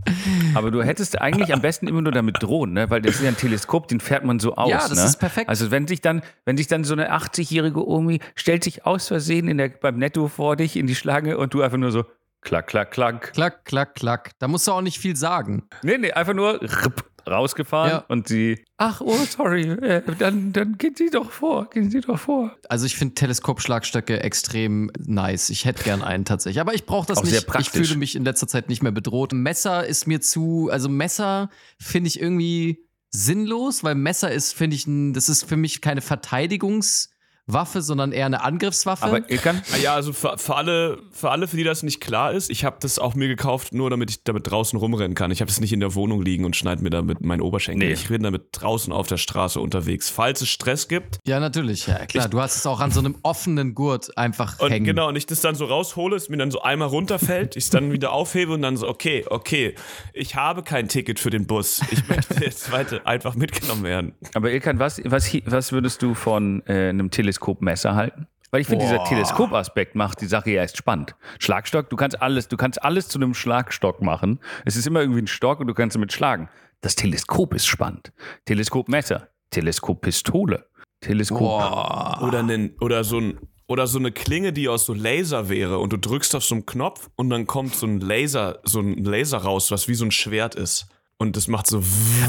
Aber du hättest eigentlich am besten immer nur damit drohen, ne? weil das ist ja ein Teleskop, den fährt man so aus. Ja, das ne? ist perfekt. Also wenn sich dann, wenn sich dann so eine 80-jährige Omi stellt sich aus Versehen in der, beim Netto vor dich in die Schlange und du einfach nur so klack, klack, klack. Klack, klack, klack. Da musst du auch nicht viel sagen. Nee, nee, einfach nur ripp, rausgefahren Ja. und sie, ach, oh, sorry, äh, dann, dann gehen Sie doch vor, gehen Sie doch vor. Also ich finde Teleskopschlagstöcke extrem nice. Ich hätte gern einen tatsächlich. Aber ich brauche das Auch sehr nicht. Ich fühle mich in letzter Zeit nicht mehr bedroht. Messer ist mir zu, also Messer finde ich irgendwie sinnlos, weil Messer ist, finde ich, ein, das ist für mich keine Verteidigungswaffe, sondern eher eine Angriffswaffe. Aber Ilkan, Ah Ja, also für, für, alle, für alle, für die das nicht klar ist, ich habe das auch mir gekauft, nur damit ich damit draußen rumrennen kann. Ich habe es nicht in der Wohnung liegen und schneide mir damit meinen Oberschenkel. Nee. Ich bin damit draußen auf der Straße unterwegs. Falls es Stress gibt ja, natürlich. Ja, klar. Du hast es auch an so einem offenen Gurt einfach und hängen. genau, und ich das dann so raushole, es mir dann so einmal runterfällt, ich es dann wieder aufhebe und dann so, okay, okay, ich habe kein Ticket für den Bus. Ich möchte jetzt weiter einfach mitgenommen werden. aber Ilkan, was, was, was würdest du von äh, einem Teleskopmesser halten? Weil ich finde, dieser. Teleskopaspekt macht die Sache ja erst spannend. Schlagstock, du kannst alles, du kannst alles zu einem Schlagstock machen. Es ist immer irgendwie ein Stock und du kannst damit schlagen. Das Teleskop ist spannend. Teleskopmesser, Teleskoppistole, Teleskop. Boah. Oder, nen, oder, so ein, oder so eine Klinge, die aus so Laser wäre und du drückst auf so einen Knopf und dann kommt so ein Laser, so ein Laser raus, was wie so ein Schwert ist. Und das macht so.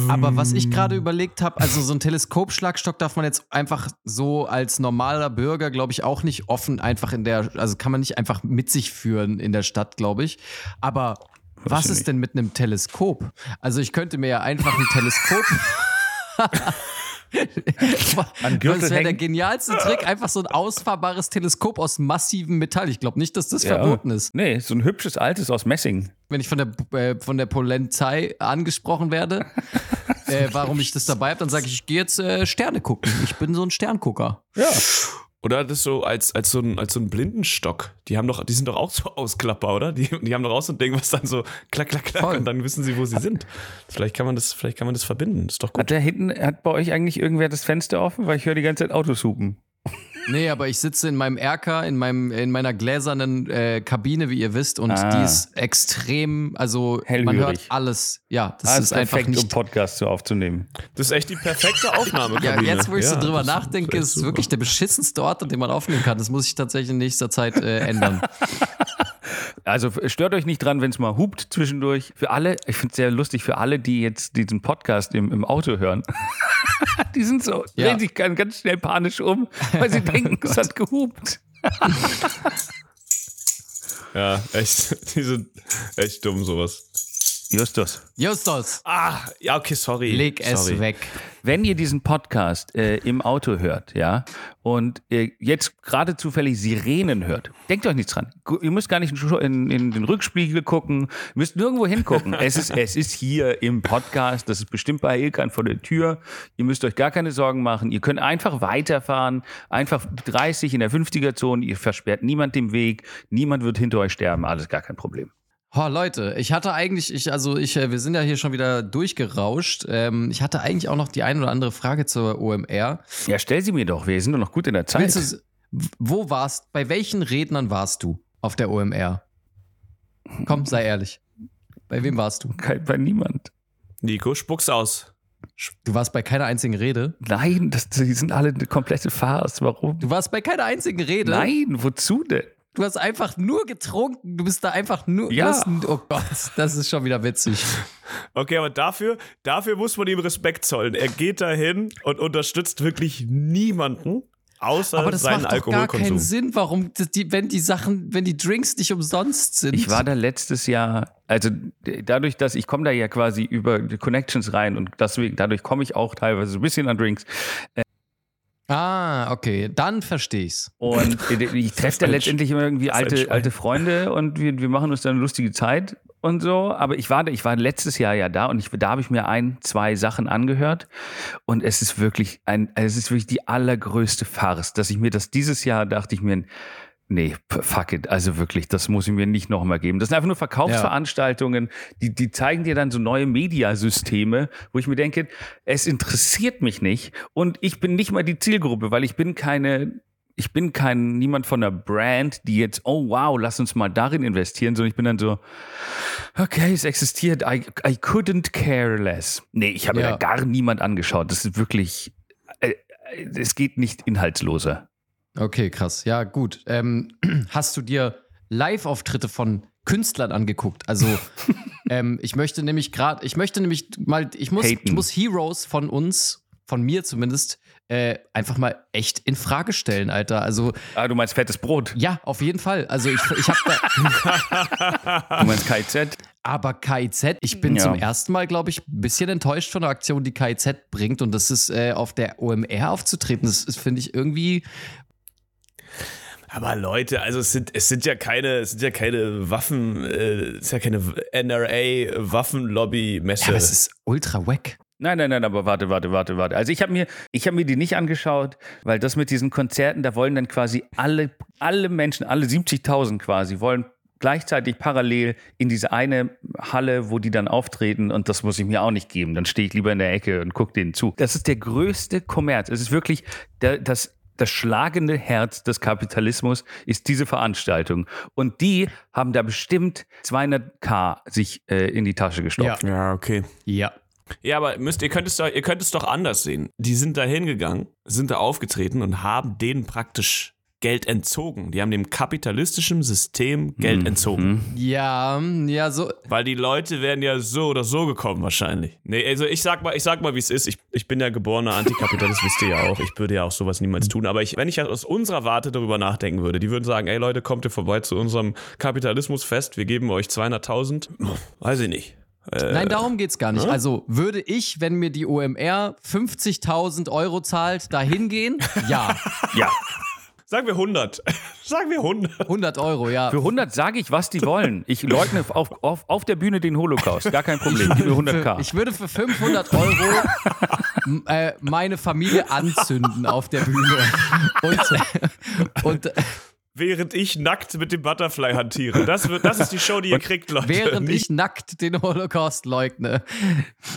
Aber was ich gerade überlegt habe, also so ein Teleskopschlagstock darf man jetzt einfach so als normaler Bürger, glaube ich, auch nicht offen einfach in der, also kann man nicht einfach mit sich führen in der Stadt, glaube ich. Aber was ich ist nicht. denn mit einem Teleskop? Also ich könnte mir ja einfach ein Teleskop. An Gürtel das wäre der genialste Trick, einfach so ein ausfahrbares Teleskop aus massivem Metall. Ich glaube nicht, dass das Ja. verboten ist. Nee, so ein hübsches altes aus Messing. Wenn ich von der, äh, von der Polizei angesprochen werde, äh, warum ich das dabei habe, dann sage ich, ich gehe jetzt äh, Sterne gucken. Ich bin so ein Sterngucker. Ja. Oder das so als, als, so ein, als so ein Blindenstock. Die haben doch, die sind doch auch so Ausklapper, oder? Die, die haben doch auch so ein Ding, was dann so klack, klack, klack Voll. und dann wissen sie, wo sie sind. Vielleicht kann man das, vielleicht kann man das verbinden. ist doch gut. Hat da hinten, hat bei euch eigentlich irgendwer das Fenster offen? Weil ich höre die ganze Zeit Autos hupen. Nee, aber ich sitze in meinem Erker, in, meinem, in meiner gläsernen äh, Kabine, wie ihr wisst, und Ah. die ist extrem, also man Hellhörig. hört alles. Ja, das Ah, ist einfach perfekt, um nicht. Podcast so aufzunehmen. Das ist echt die perfekte Aufnahme. Ja, jetzt, wo ich so drüber nachdenke, ist es super. wirklich der beschissenste Ort, an dem man aufnehmen kann. Das muss ich tatsächlich in nächster Zeit äh, ändern. Also stört euch nicht dran, wenn es mal hupt zwischendurch. Für alle, ich finde es sehr lustig, für alle, die jetzt diesen Podcast im, im Auto hören. die sind so, Ja. drehen sich ganz, ganz schnell panisch um, weil sie denken, es hat gehupt. Ja, echt. Die sind echt dumm, sowas. Justus, Justus, Ah, ja, okay, sorry. leg es sorry. weg. wenn ihr diesen Podcast äh, im Auto hört, ja, und äh, jetzt gerade zufällig Sirenen hört, denkt euch nichts dran. Ihr müsst gar nicht in, in, den Rückspiegel gucken, ihr müsst nirgendwo hingucken. es, ist, es ist hier im Podcast, das ist bestimmt bei Ilkan vor der Tür. Ihr müsst euch gar keine Sorgen machen. Ihr könnt einfach weiterfahren, einfach 30 in der 50er-Zone, ihr versperrt niemand den Weg, niemand wird hinter euch sterben, alles gar kein Problem. Oh, Leute, ich hatte eigentlich, ich, also ich, äh, wir sind ja hier schon wieder durchgerauscht. Ähm, ich hatte eigentlich auch noch die ein oder andere Frage zur OMR. Ja, stell sie mir doch, wir sind doch noch gut in der Zeit. Willst du, wo warst, bei welchen Rednern warst du auf der OMR? Komm, sei ehrlich. Bei wem warst du? Kein- Bei niemand. Nico, spuck's aus. Du warst bei keiner einzigen Rede. Nein, das, die sind alle eine komplette Farce. Warum? Du warst bei keiner einzigen Rede. Nein, wozu denn? Du hast einfach nur getrunken. Du bist da einfach nur. Ja. Hast, oh Gott, das ist schon wieder witzig. Okay, aber dafür, dafür muss man ihm Respekt zollen. Er geht dahin und unterstützt wirklich niemanden, außer Aber das seinen macht doch gar keinen. Sinn, warum die, wenn die Sachen, wenn die Drinks nicht umsonst sind. Ich war da letztes Jahr, also dadurch, dass ich komme da ja quasi über die Connections rein und deswegen, dadurch komme ich auch teilweise so ein bisschen an Drinks. Ah, okay, dann verstehe ich's. Und ich treffe da letztendlich immer irgendwie alte, alte Freunde und wir, wir machen uns dann eine lustige Zeit und so. Aber ich war, ich war letztes Jahr ja da und ich, da habe ich mir ein, zwei Sachen angehört. Und es ist wirklich ein, es ist wirklich die allergrößte Farce, dass ich mir das dieses Jahr dachte ich mir, nee, fuck it. Also wirklich, das muss ich mir nicht nochmal geben. Das sind einfach nur Verkaufsveranstaltungen, die, die zeigen dir dann so neue Mediasysteme, wo ich mir denke, es interessiert mich nicht und ich bin nicht mal die Zielgruppe, weil ich bin keine ich bin kein niemand von der Brand, die jetzt, oh wow, lass uns mal darin investieren, sondern ich bin dann so, okay, es existiert, I, I couldn't care less. Nee, ich habe Ja. mir da gar niemand angeschaut. Das ist wirklich, äh, äh, es geht nicht inhaltsloser. Okay, krass. Ja, gut. Ähm, hast du dir Live-Auftritte von Künstlern angeguckt? Also, ähm, ich möchte nämlich gerade, ich möchte nämlich mal, ich muss, Haten. ich muss Heroes von uns, von mir zumindest, äh, einfach mal echt in Frage stellen, Alter. Also, Ah, du meinst fettes Brot. ja, auf jeden Fall. Also, ich, ich habe da, Du meinst KZ? aber KIZ, ich bin Ja. zum ersten Mal, glaube ich, ein bisschen enttäuscht von der Aktion, die KIZ bringt. Und das ist äh, auf der OMR aufzutreten. Das ist, finde ich, irgendwie Aber Leute, also es sind, es sind ja keine, es sind ja keine Waffen, äh, es ist ja keine NRA Waffenlobby-Messe. Ja, aber es ist ultra wack. Nein, nein, nein, aber warte, warte, warte, warte. Also ich habe mir, ich habe mir die nicht angeschaut, weil das mit diesen Konzerten, da wollen dann quasi alle, alle Menschen, alle 70.000 quasi, wollen gleichzeitig parallel in diese eine Halle, wo die dann auftreten und das muss ich mir auch nicht geben. Dann stehe ich lieber in der Ecke und gucke denen zu. Das ist der größte Kommerz. Es ist wirklich das, das schlagende Herz des Kapitalismus ist diese Veranstaltung. Und die haben da bestimmt 200k sich äh, in die Tasche gestopft. ja, okay. Ja. Ja, aber müsst, ihr, könnt es doch, ihr könnt es doch anders sehen. Die sind da hingegangen, sind da aufgetreten und haben denen praktisch Geld entzogen. Die haben dem kapitalistischen System Geld Mhm. entzogen. Ja, ja, so. Weil die Leute wären ja so oder so gekommen wahrscheinlich. Nee, also ich sag mal, ich sag mal, wie es ist. Ich, ich bin ja geborener Antikapitalist, wisst ihr ja auch. Ich würde ja auch sowas niemals tun. Aber ich, wenn ich aus unserer Warte darüber nachdenken würde, die würden sagen, ey Leute, kommt ihr vorbei zu unserem Kapitalismusfest, wir geben euch 200.000. Weiß ich nicht. Äh, Nein, darum geht's gar nicht. Also würde ich, wenn mir die OMR 50.000 Euro zahlt, da hingehen? Ja. Ja. Sagen wir 100. sagen wir 100. 100 Euro, ja. Für 100 sage ich, was die wollen. Ich leugne auf, auf, auf der Bühne den Holocaust. Gar kein Problem. Gib mir 100k. Für, ich würde für 500 Euro äh, meine Familie anzünden auf der Bühne. Und, und äh, Während ich nackt mit dem Butterfly hantiere. Das, wird, das ist die Show, die ihr kriegt, Leute. während ich nackt den Holocaust leugne.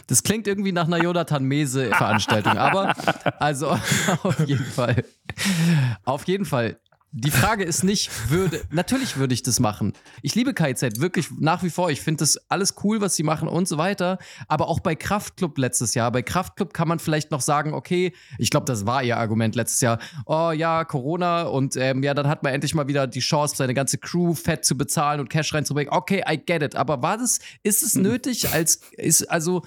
Das klingt irgendwie nach einer Jonathan Mese-Veranstaltung, aber also auf jeden Fall. Auf jeden Fall. Die Frage ist nicht, würde, natürlich würde ich das machen. Ich liebe KZ, wirklich nach wie vor. Ich finde das alles cool, was sie machen und so weiter. Aber auch bei Kraftklub letztes Jahr. Bei Kraftklub kann man vielleicht noch sagen, okay, ich glaube, das war ihr Argument letztes Jahr. Oh ja, Corona und ähm, ja, dann hat man endlich mal wieder die Chance, seine ganze Crew fett zu bezahlen und Cash reinzubringen. Okay, I get it. Aber war das, ist es nötig als, ist, also,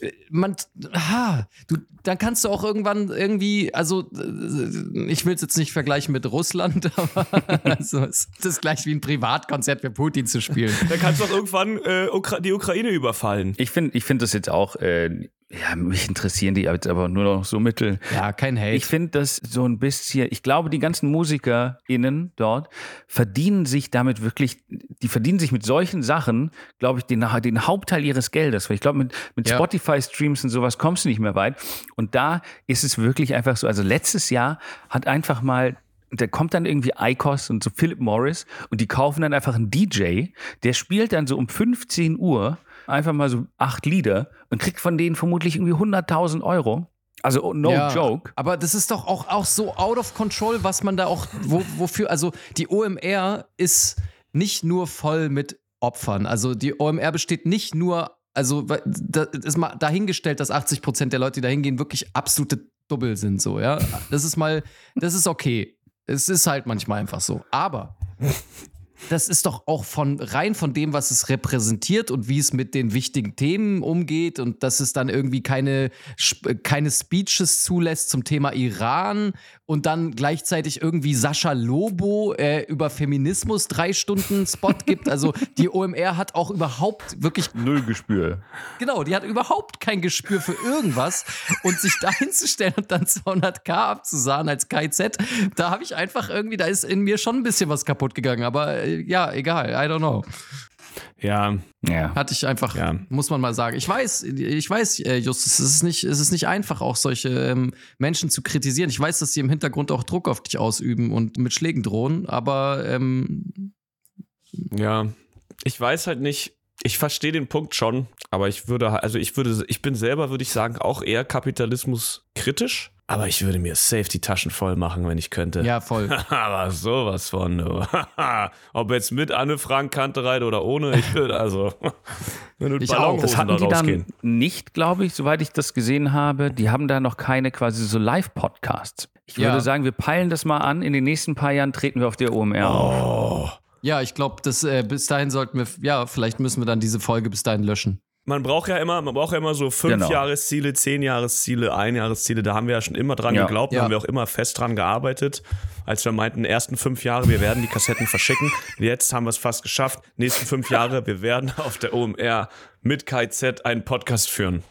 äh, man, ha, du, dann kannst du auch irgendwann irgendwie, also, äh, ich will es jetzt nicht vergleichen mit Russland, aber also, es ist das gleich wie ein Privatkonzert für Putin zu spielen. Dann kannst du doch irgendwann äh, Ukra die Ukraine überfallen. Ich finde ich find das jetzt auch, äh, ja, mich interessieren die jetzt aber nur noch so mittel. Ja, kein Hate. Ich finde das so ein bisschen, ich glaube, die ganzen MusikerInnen dort verdienen sich damit wirklich, die verdienen sich mit solchen Sachen, glaube ich, den, den Hauptteil ihres Geldes. Weil ich glaube, mit, mit Ja. Spotify-Streams und sowas kommst du nicht mehr weit. Und da ist es wirklich einfach so, also letztes Jahr hat einfach mal da kommt dann irgendwie Icos und so Philip Morris und die kaufen dann einfach einen DJ, der spielt dann so um 15 Uhr einfach mal so acht Lieder und kriegt von denen vermutlich irgendwie 100.000 Euro. Also oh, no Ja, joke. Aber das ist doch auch, auch so out of control, was man da auch, wo, wofür, also die OMR ist nicht nur voll mit Opfern. Also die OMR besteht nicht nur, also wa- da ist mal dahingestellt, dass 80 Prozent der Leute, die da hingehen, wirklich absolute Double sind, so, ja. Das ist mal, das ist okay. Es ist halt manchmal einfach so. Aber das ist doch auch von rein von dem, was es repräsentiert und wie es mit den wichtigen Themen umgeht und dass es dann irgendwie keine, keine Speeches zulässt zum Thema Iran und dann gleichzeitig irgendwie Sascha Lobo äh, über Feminismus drei Stunden Spot gibt. Also die OMR hat auch überhaupt wirklich Null Gespür. Genau, die hat überhaupt kein Gespür für irgendwas und sich da hinzustellen und dann 200k abzusahnen als KZ, da habe ich einfach irgendwie, da ist in mir schon ein bisschen was kaputt gegangen, aber äh, ja, egal, I don't know. Ja, Ja. Hatte ich einfach, Ja. muss man mal sagen. Ich weiß, ich weiß, äh, Justus, es ist nicht, es ist nicht einfach, auch solche ähm, Menschen zu kritisieren. Ich weiß, dass sie im Hintergrund auch Druck auf dich ausüben und mit Schlägen drohen, aber ähm, ja. Ich weiß halt nicht. Ich verstehe den Punkt schon, aber ich würde, also ich würde, ich bin selber, würde ich sagen, auch eher Kapitalismus kritisch. Aber ich würde mir safe die Taschen voll machen, wenn ich könnte. Ja, voll. Aber sowas von. du. Ob jetzt mit Anne Frank Kantereit oder ohne, ich würde also. Wenn du Ich auch. Das hatten da die dann rausgehen. nicht, glaube ich, soweit ich das gesehen habe. Die haben da noch keine quasi so Live-Podcasts. Ich Ja. würde sagen, wir peilen das mal an. In den nächsten paar Jahren treten wir auf der OMR auf. Oh. Ja, ich glaube, das äh, bis dahin sollten wir, ja, vielleicht müssen wir dann diese Folge bis dahin löschen. Man braucht ja immer, man braucht ja immer so fünf Genau. Jahresziele, zehn Jahresziele, ein Jahresziele. Da haben wir ja schon immer dran Ja. geglaubt, da Ja. haben wir auch immer fest dran gearbeitet. Als wir meinten, ersten fünf Jahre, wir werden die Kassetten verschicken. Jetzt haben wir es fast geschafft. Nächsten fünf Jahre, wir werden auf der OMR mit KZ einen Podcast führen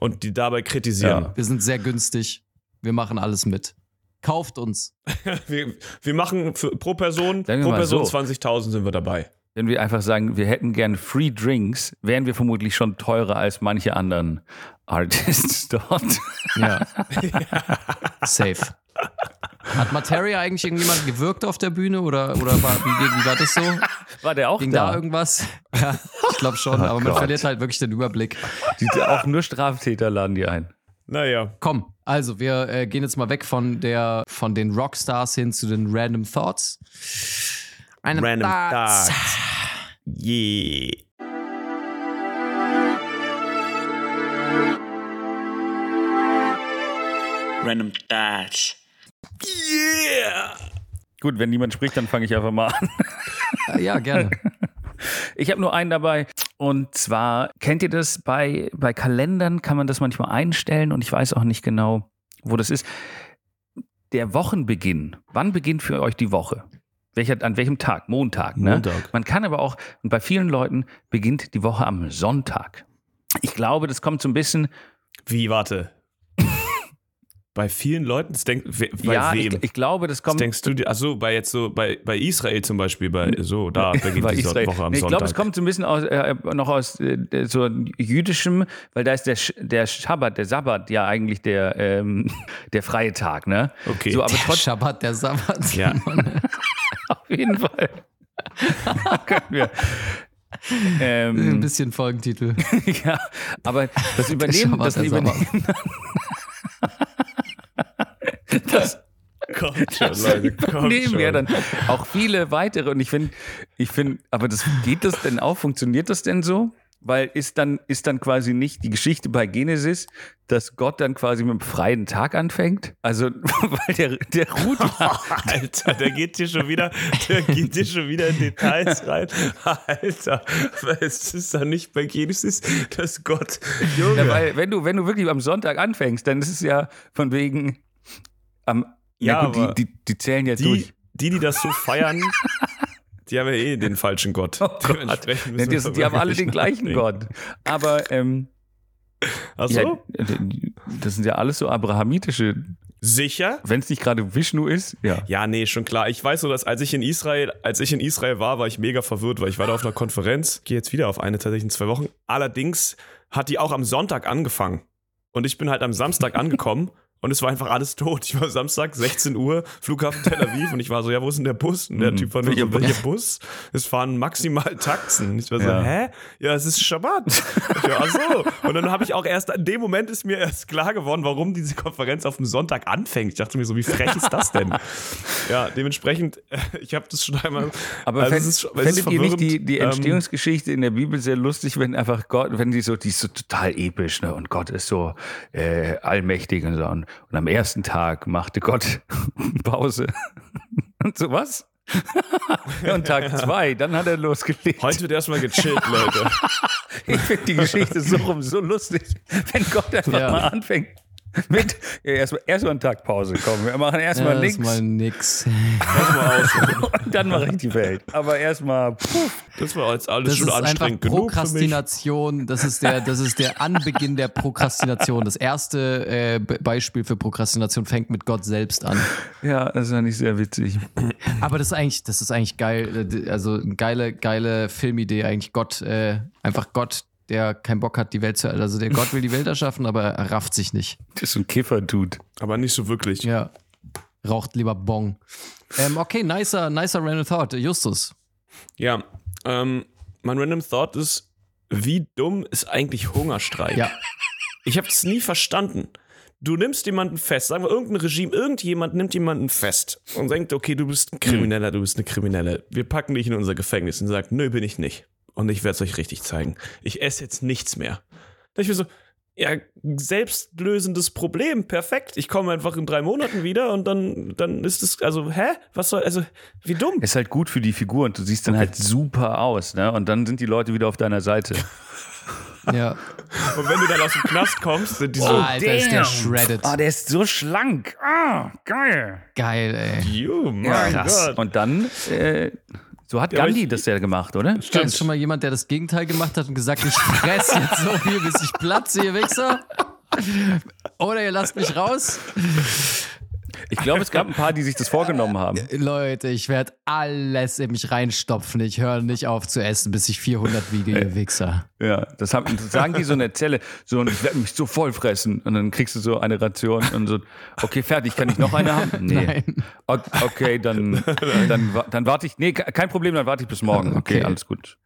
und die dabei kritisieren. Ja. Wir sind sehr günstig. Wir machen alles mit. Kauft uns. Wir, wir machen für, pro Person, pro Person so. 20.000 sind wir dabei. Wenn wir einfach sagen, wir hätten gern Free Drinks, wären wir vermutlich schon teurer als manche anderen Artists dort. Ja. Safe. Hat Materia eigentlich irgendjemand gewirkt auf der Bühne oder, oder war, wie, wie war das so? War der auch Ging da? da irgendwas? Ja, ich glaube schon, aber man Gott. verliert halt wirklich den Überblick. Die, auch nur Straftäter laden die ein. Naja. Komm, also wir äh, gehen jetzt mal weg von der von den Rockstars hin zu den Random Thoughts. Random, Random Thoughts. Yeah. Random Thoughts. Yeah. Gut, wenn niemand spricht, dann fange ich einfach mal an. Ja, gerne. Ich habe nur einen dabei. Und zwar, kennt ihr das? Bei, bei Kalendern kann man das manchmal einstellen und ich weiß auch nicht genau, wo das ist. Der Wochenbeginn. Wann beginnt für euch die Woche? Welcher, an welchem Tag? Montag, ne? Montag. Man kann aber auch, und bei vielen Leuten beginnt die Woche am Sonntag. Ich glaube, das kommt so ein bisschen, Wie, warte. bei vielen Leuten, das denk, we, bei ja, wem? ich, ich glaube, das kommt denkst du dir? Achso, bei jetzt so, bei, bei Israel zum Beispiel, bei so, da beginnt bei die Israel. Woche am Nee, ich Sonntag. glaube, es kommt so ein bisschen aus, äh, noch aus äh, so jüdischem, weil da ist der, der Schabbat, der Sabbat ja eigentlich der, ähm, der freie Tag, ne? Okay. So, aber Der Schabbat, der Sabbat. Ja. auf jeden Fall. Können wir. Ein Ähm, bisschen Folgentitel. ja, aber das Übernehmen, das der Übernehmen, das kommt schon, Leute, kommt nehmen schon. ja dann auch viele weitere und ich finde, ich finde, aber das geht das denn auch? Funktioniert das denn so? Weil ist dann, ist dann quasi nicht die Geschichte bei Genesis, dass Gott dann quasi mit dem freien Tag anfängt? Also, weil der, der ruht ja. Alter, der geht hier schon wieder, der geht hier schon wieder in Details rein. Alter, es ist doch nicht bei Genesis, dass Gott, Junge. Ja, weil wenn du, wenn du wirklich am Sonntag anfängst, dann ist es ja von wegen am Ja, na gut, die, die, die zählen ja die, durch. die, die das so feiern, die haben ja eh den falschen Gott. Ja, müssen die, wir die haben alle den gleichen. Gott. Aber ähm, Ach ja, so? das sind ja alles so abrahamitische, Sicher? wenn es nicht gerade Vishnu ist, ja. Ja, nee, schon klar. Ich weiß so, dass als ich in Israel, als ich in Israel war, war ich mega verwirrt, weil ich war da auf einer Konferenz, gehe jetzt wieder auf eine tatsächlich in zwei Wochen. Allerdings hat die auch am Sonntag angefangen. Und ich bin halt am Samstag angekommen und es war einfach alles tot. Ich war Samstag, 16 Uhr, Flughafen Tel Aviv und ich war so, ja, wo ist denn der Bus? Und der Mhm. Typ war nur Welcher so, welcher Bus? Es fahren maximal Taxen. Ich war so, Ja. hä? Ja, es ist Schabbat. War, ach so. Und dann habe ich auch erst, in dem Moment ist mir erst klar geworden, warum diese Konferenz auf dem Sonntag anfängt. Ich dachte mir so, wie frech ist das denn? Ja, dementsprechend, äh, ich habe das schon einmal. Aber also fänd, es ist, fändet ihr nicht die, die ähm, Entstehungsgeschichte in der Bibel sehr lustig, wenn einfach Gott, wenn die so, die ist so total episch, ne? Und Gott ist so äh, allmächtig und so. Und, und am ersten Tag machte Gott Pause. Und so was? und Tag zwei, dann hat er losgelegt. Heute wird erstmal gechillt, Leute. Ich finde die Geschichte so rum so lustig, wenn Gott einfach Ja. mal anfängt mit ja, erstmal erst einen Tag Pause. Komm, wir machen erstmal Ja, nichts Erstmal nix. Erstmal aus. und dann mache ich die Welt. Aber erstmal, Das war jetzt alles Das schon ist einfach anstrengend genug für mich. Prokrastination. Das ist der, das ist der Anbeginn der Prokrastination. Das erste äh, Be- Beispiel für Prokrastination fängt mit Gott selbst an. ja, das ist ja nicht sehr witzig. Aber das ist eigentlich, das ist eigentlich geil. Also eine geile, geile Filmidee eigentlich. Gott, äh, einfach Gott, der keinen Bock hat, die Welt zu, also der Gott will die Welt erschaffen, aber er rafft sich nicht. Das ist ein Kiffer-Dude. Aber nicht so wirklich. Ja. Raucht lieber Bong. Ähm, okay, nicer, nicer random thought. Justus. Ja, ähm, mein Random Thought ist, wie dumm ist eigentlich Hungerstreik? Ja. Ich habe es nie verstanden. du nimmst jemanden fest, sagen wir irgendein Regime, irgendjemand nimmt jemanden fest und denkt, okay, du bist ein Krimineller, du bist eine Kriminelle. Wir packen dich in unser Gefängnis und sagt, nö, bin ich nicht. Und ich werde es euch richtig zeigen. Ich esse jetzt nichts mehr. Da ich mir so, ja, selbstlösendes Problem, perfekt. Ich komme einfach in drei Monaten wieder und dann, dann ist es, also, hä? Was soll, also, wie dumm. Ist halt gut für die Figur und du siehst dann halt super aus, ne? Und dann sind die Leute wieder auf deiner Seite. Ja. Und wenn du dann aus dem Knast kommst, sind die so, Alter, ist der damn. shredded. Oh, der ist so schlank. Ah, geil. Geil, ey. you, mein Krass. Gott. Und dann, äh, so hat Ja, Gandhi ich- das ja gemacht, oder? Da ist schon mal jemand, der das Gegenteil gemacht hat und gesagt, ich fress jetzt so viel, bis ich platze, ihr Wichser. Oder ihr lasst mich raus. Ich glaube, es gab ein paar, die sich das vorgenommen haben. Leute, ich werde alles in mich reinstopfen. Ich höre nicht auf zu essen, bis ich 400 wiege, ihr Wichser. Ja, das, haben, das sagen die so in der Zelle. So, und ich werde mich so voll fressen. Und dann kriegst du so eine Ration und so, okay, fertig, kann ich noch eine haben? Nee. Nein. Okay, dann, dann, dann warte ich. Nee, ke- kein Problem, dann warte ich bis morgen. Okay, Okay. alles gut.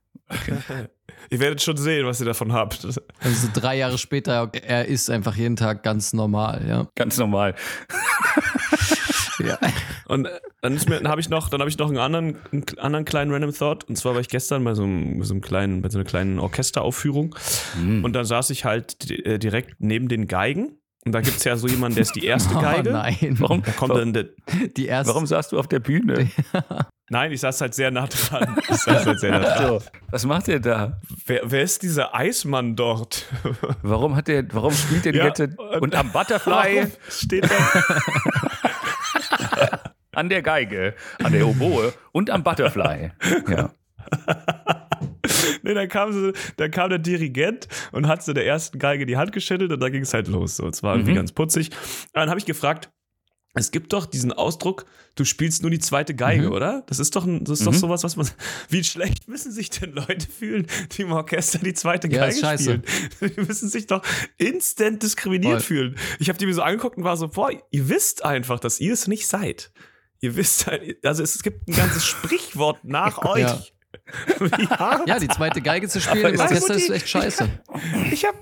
Ihr werdet schon sehen, was ihr davon habt. Also so drei Jahre später, er isst einfach jeden Tag ganz normal, ja. Ganz normal. ja. Und dann ist dann habe ich noch, dann habe ich noch einen anderen, einen anderen kleinen Random Thought. Und zwar war ich gestern bei so einem, bei so einem kleinen, bei so einer kleinen Orchesteraufführung. Und dann saß ich halt äh, direkt neben den Geigen. Und da gibt es ja so jemanden, der ist die erste Oh Geige. nein. Warum, Da kommt der, Die erste. warum saßt du auf der Bühne? nein, ich saß halt sehr nah dran. Ich saß halt sehr nah dran. Was macht er da? Wer, wer ist dieser Eismann dort? Warum hat er, warum spielt er die Ja, und- und am Butterfly steht da? an der Geige, an der Oboe und am Butterfly. Ja. Nee, dann kam, so, dann kam der Dirigent und hat so der ersten Geige die Hand geschüttelt und dann ging es halt los. So, es war irgendwie Mhm. ganz putzig. Dann habe ich gefragt, es gibt doch diesen Ausdruck, du spielst nur die zweite Geige, Mhm. oder? Das ist doch, ein, das ist doch Mhm. sowas, was man. Wie schlecht müssen sich denn Leute fühlen, die im Orchester die zweite Ja, Geige spielen? Die müssen sich doch instant diskriminiert Voll. fühlen. Ich habe die mir so angeguckt und war so, boah, ihr wisst einfach, dass ihr es nicht seid. Ihr wisst halt, also es gibt ein ganzes Sprichwort nach euch. Ja. Ja, die zweite Geige zu spielen Aber im Orchester ist echt scheiße. Ich habe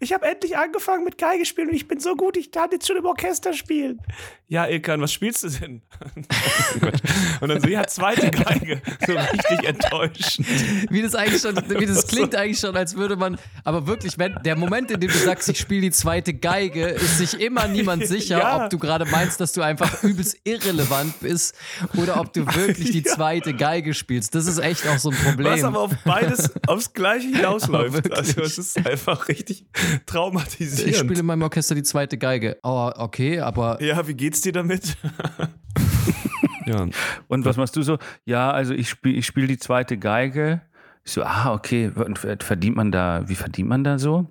ich hab endlich angefangen mit Geige spielen und ich bin so gut, ich kann jetzt schon im Orchester spielen. Ja, Ilkan, was spielst du denn? und dann so, ja, zweite Geige. So richtig enttäuschend. Wie das eigentlich schon, wie das klingt eigentlich schon, als würde man, aber wirklich, wenn der Moment, in dem du sagst, ich spiele die zweite Geige, ist sich immer niemand sicher, Ja. ob du gerade meinst, dass du einfach übelst irrelevant bist oder ob du wirklich die zweite Geige spielst. Das ist echt auch so ein Problem. Was aber auf beides aufs Gleiche hinausläuft. Also es ist einfach richtig ich traumatisierend. spiele in meinem Orchester die zweite Geige. Oh, okay, aber ja, wie geht's dir damit? ja. Und was machst du so? Ja, also ich spiele ich spiel die zweite Geige. Ich so, ah, okay. Verdient man da, wie verdient man da so?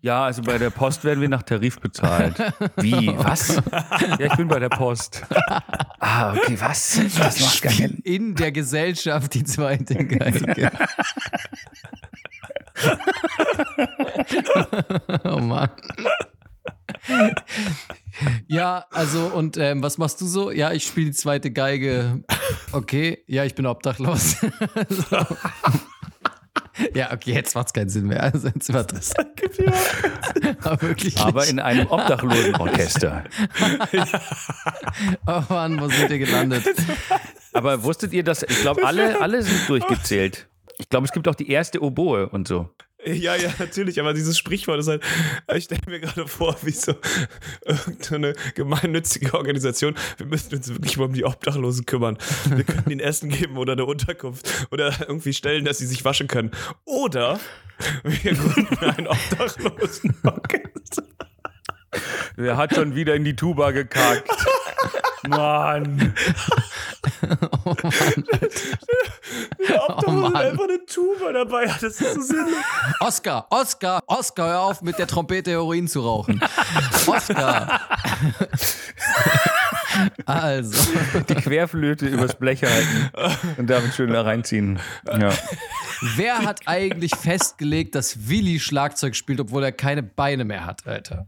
Ja, also bei der Post werden wir nach Tarif bezahlt. Wie? Was? Ja, ich bin bei der Post. Ah, okay, was? Das macht gar keinen in der Gesellschaft die zweite Geige. oh Mann. Ja, also und ähm, was machst du so? Ja, ich spiele die zweite Geige. Okay, ja, ich bin obdachlos. so. Ja, okay, jetzt macht's keinen Sinn mehr. Also jetzt war das aber wirklich. Aber in einem Obdachlosenorchester. oh Mann, wo sind wir gelandet? Aber wusstet ihr, dass, ich glaube, alle, alle sind durchgezählt. Ich glaube, es gibt auch die erste Oboe und so. Ja, ja, natürlich, aber dieses Sprichwort ist halt, ich stelle mir gerade vor, wie so irgendeine gemeinnützige Organisation, wir müssen uns wirklich mal um die Obdachlosen kümmern. Wir können ihnen Essen geben oder eine Unterkunft oder irgendwie stellen, dass sie sich waschen können. Oder wir gründen einen Obdachlosen. Wer hat schon wieder in die Tuba gekackt? Mann. Der Obdachlose Mann. einfach eine Tuba dabei hat, das ist so sinnlos. Oscar, Oscar, Oscar, hör auf mit der Trompete Heroin zu rauchen. Oscar. also, Die Querflöte übers Blech halten und damit schön da reinziehen. Ja. wer hat eigentlich festgelegt, dass Willi Schlagzeug spielt, obwohl er keine Beine mehr hat, Alter?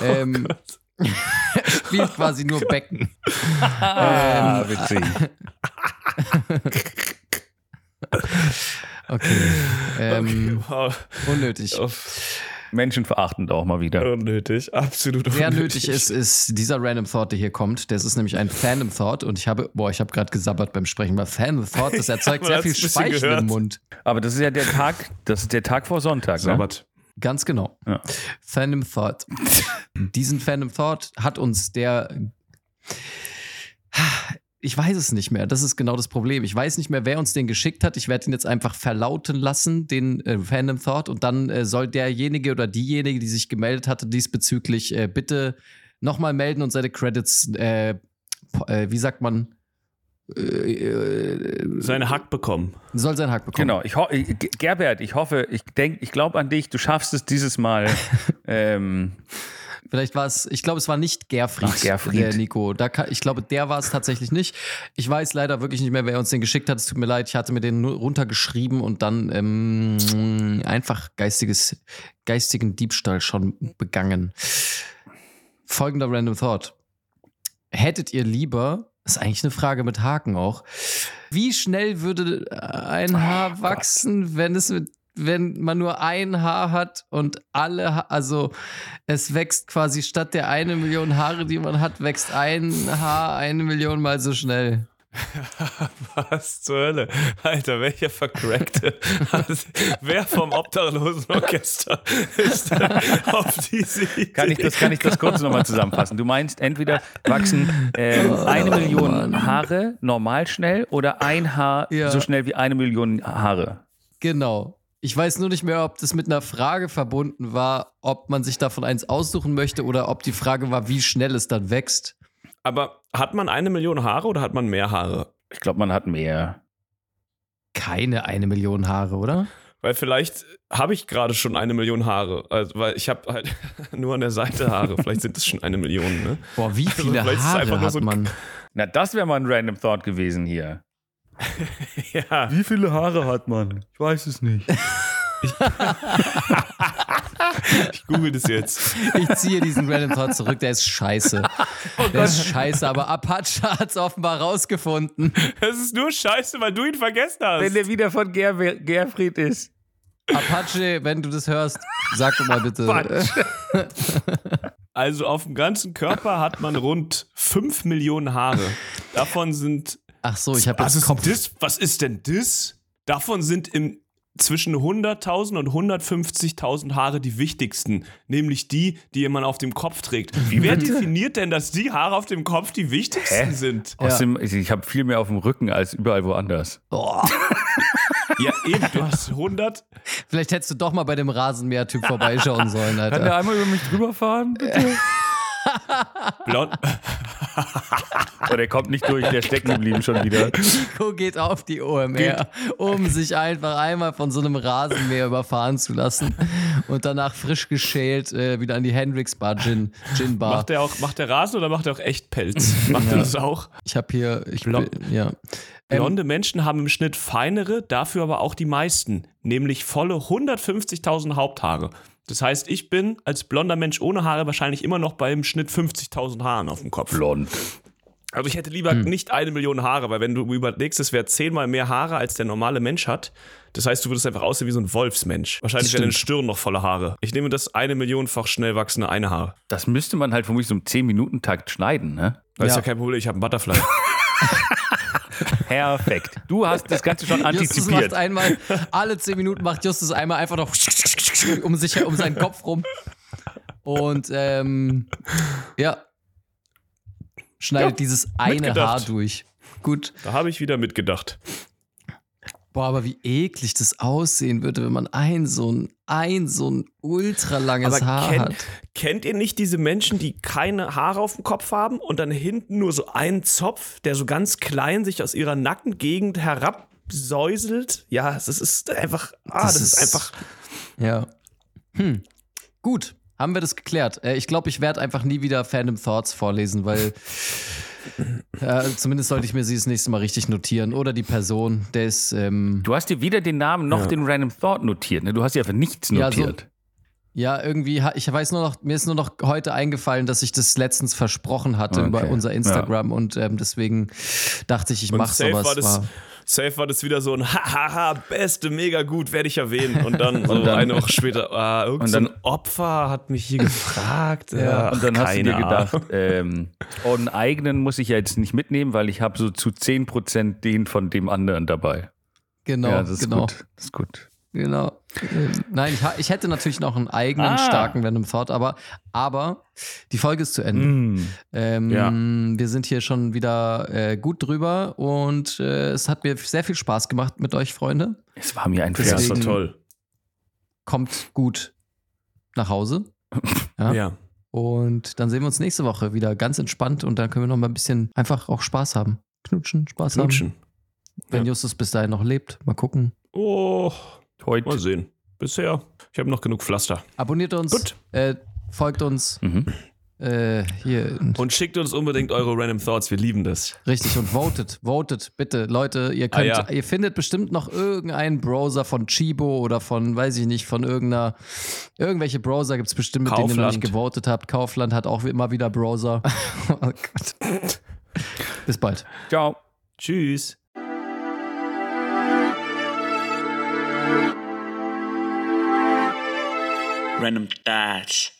ähm, er spielt quasi nur Becken. Ah, witzig. Okay. Ähm, Wow. Unnötig. Auf- Menschenverachtend auch mal wieder. Unnötig, absolut Wer unnötig. nötig ist, ist dieser Random Thought, der hier kommt. Das ist nämlich ein Phantom Thought und ich habe, boah, ich habe gerade gesabbert beim Sprechen, weil Phantom Thought, das erzeugt Man sehr viel Speichel im Mund. Aber das ist ja der Tag, das ist der Tag vor Sonntag. Ne? Ganz genau. Ja. Phantom Thought. Diesen Phantom Thought hat uns der. Ich weiß es nicht mehr. Das ist genau das Problem. Ich weiß nicht mehr, wer uns den geschickt hat. Ich werde ihn jetzt einfach verlauten lassen, den äh, Phantom Thought. Und dann äh, soll derjenige oder diejenige, die sich gemeldet hatte, diesbezüglich äh, bitte nochmal melden und seine Credits, äh, äh, wie sagt man, äh, äh, Seine Hack bekommen. soll seinen Hack bekommen. Genau, ich ho ich- G- Gerbert, ich hoffe, ich denke, ich glaube an dich, du schaffst es dieses Mal. ähm, Vielleicht war es, ich glaube, es war nicht Gerfried, Ach, Gerfried. der Nico. Da kann, ich glaube, der war es tatsächlich nicht. Ich weiß leider wirklich nicht mehr, wer uns den geschickt hat. Es tut mir leid, ich hatte mir den nur runtergeschrieben und dann ähm, einfach geistiges, geistigen Diebstahl schon begangen. Folgender Random Thought. Hättet ihr lieber, ist eigentlich eine Frage mit Haken auch, wie schnell würde ein Haar wachsen, wenn es mit wenn man nur ein Haar hat und alle, Ha- also es wächst quasi statt der eine Million Haare, die man hat, wächst ein Haar eine Million mal so schnell. Was zur Hölle? Alter, welcher vercrackte? Also, wer vom Obdachlosenorchester ist auf diese Idee? kann ich das, kann ich das kurz nochmal zusammenfassen? Du meinst, entweder wachsen ähm, eine Million Haare normal schnell oder ein Haar Ja. so schnell wie eine Million Haare. Genau. Ich weiß nur nicht mehr, ob das mit einer Frage verbunden war, ob man sich davon eins aussuchen möchte oder ob die Frage war, wie schnell es dann wächst. Aber hat man eine Million Haare oder hat man mehr Haare? Ich glaube, man hat mehr. Keine eine Million Haare, oder? Weil vielleicht habe ich gerade schon eine Million Haare. Also, weil ich habe halt nur an der Seite Haare. Vielleicht sind es schon eine Million, ne? Boah, wie Also viele einfach Haare nur hat so man? Na, das wäre mal ein Random Thought gewesen hier. Ja. Wie viele Haare hat man? Ich weiß es nicht. Ich google das jetzt. Ich ziehe diesen Random Thought zurück, der ist scheiße. Der ist scheiße, aber Apache hat es offenbar rausgefunden. Das ist nur scheiße, weil du ihn vergessen hast. Wenn der wieder von Ger Gerfried ist. Apache, wenn du das hörst, sag doch mal bitte. Also auf dem ganzen Körper hat man rund 5 Millionen Haare. Davon sind. Ach so, ich habe Was jetzt ist denn das? Was ist denn das? Davon sind im zwischen 100.000 und 150.000 Haare die wichtigsten, nämlich die, die man auf dem Kopf trägt. Wer definiert denn, dass die Haare auf dem Kopf die wichtigsten Hä? sind? Außerdem, ich, ich habe viel mehr auf dem Rücken als überall woanders. Oh, Ja, eben, du hast 100. vielleicht hättest du doch mal bei dem Rasenmäher-Typ vorbeischauen sollen, Kann Alter. der einmal über mich drüber fahren? Bitte? Blond, Oh, der kommt nicht durch, der ist stecken geblieben schon wieder. Nico geht auf die OMR, um sich einfach einmal von so einem Rasenmäher überfahren zu lassen und danach frisch geschält äh, wieder an die Hendrix Bar Gin, Gin Bar. macht der auch, macht der Rasen oder macht er auch echt Pelz? Macht er das auch? Ich habe hier, ich Blond- bin, ja. Ähm, Blonde Menschen haben im Schnitt feinere, dafür aber auch die meisten, nämlich volle 150.000 Haupthaare. Das heißt, ich bin als blonder Mensch ohne Haare wahrscheinlich immer noch beim Schnitt 50.000 Haaren auf dem Kopf. Blond. Also ich hätte lieber nicht eine Million Haare, weil wenn du überlegst, es wäre zehnmal mehr Haare, als der normale Mensch hat. Das heißt, du würdest einfach aussehen wie so ein Wolfsmensch. Wahrscheinlich wäre deine. Stirn noch voller Haare. Ich nehme das eine Millionfach schnell wachsende eine Haar. Das müsste man halt vermutlich so im 10-Minuten-Takt schneiden, ne? Das ist Ja. ja kein Problem, ich habe einen Butterfly. Perfekt. Du hast das Ganze schon Justus macht antizipiert. einmal, alle zehn Minuten macht Justus einmal einfach noch um sich, um seinen Kopf rum. Und ähm, ja, schneidet Ja, dieses eine mitgedacht. Haar durch. Gut. Da habe ich wieder mitgedacht. Boah, aber wie eklig das aussehen würde, wenn man ein so ein, ein so ein ultra langes Aber Haar kennt, hat. kennt ihr nicht diese Menschen, die keine Haare auf dem Kopf haben und dann hinten nur so einen Zopf, der so ganz klein sich aus ihrer Nackengegend herabsäuselt? Ja, das ist einfach, ah, das, Das ist, ist- einfach. Ja. Hm. Gut, haben wir das geklärt. Äh, ich glaube, ich werde einfach nie wieder Phantom Thoughts vorlesen, weil äh, zumindest sollte ich mir sie das nächste Mal richtig notieren. Oder die Person, der ist, ähm, Du hast dir weder den Namen noch Ja. den Random Thought notiert, ne? Du hast dir einfach nichts Ja, so- notiert. Ja, irgendwie, ich weiß nur noch, mir ist nur noch heute eingefallen, dass ich das letztens versprochen hatte Okay. über unser Instagram und ähm, deswegen dachte ich, ich mache safe sowas. war das, safe war das wieder so ein Hahaha, beste, mega gut, werde ich erwähnen. Und dann so Und dann- eine Woche später, ah, irgend und so ein dann- Opfer hat mich hier gefragt. Ja, Ach, Und dann hast du dir gedacht, ähm, oh, einen eigenen muss ich ja jetzt nicht mitnehmen, weil ich habe so zu 10% den von dem anderen dabei. genau, ja, das ist genau, gut. Das ist gut. Genau. Ähm, Nein, ich, ich hätte natürlich noch einen eigenen Ah. starken Venom Thought, aber, aber die Folge ist zu Ende. Mm. Ähm, Ja. Wir sind hier schon wieder äh, gut drüber und äh, es hat mir sehr viel Spaß gemacht mit euch, Freunde. Es war mir ein Ja, Fest. deswegen- toll. Kommt gut nach Hause. Ja. Ja. Und dann sehen wir uns nächste Woche wieder ganz entspannt und dann können wir noch mal ein bisschen einfach auch Spaß haben. Knutschen, Spaß haben. Knutschen. Wenn Ja. Justus bis dahin noch lebt. Mal gucken. Oh, Heute. mal sehen. Bisher, ich habe noch genug Pflaster. Abonniert uns. Gut. Äh, folgt uns. Mhm. Äh, hier. Und schickt uns unbedingt eure Random Thoughts, wir lieben das. Richtig und votet, votet, bitte, Leute, ihr könnt, Ah, ja. ihr findet bestimmt noch irgendeinen Browser von Chibo oder von, weiß ich nicht, von irgendeiner, irgendwelche Browser gibt es bestimmt, mit denen ihr noch nicht Kaufland. gewotet habt. Kaufland hat auch immer wieder Browser. oh Gott. Bis bald. Ciao. Tschüss. Random Thoughts.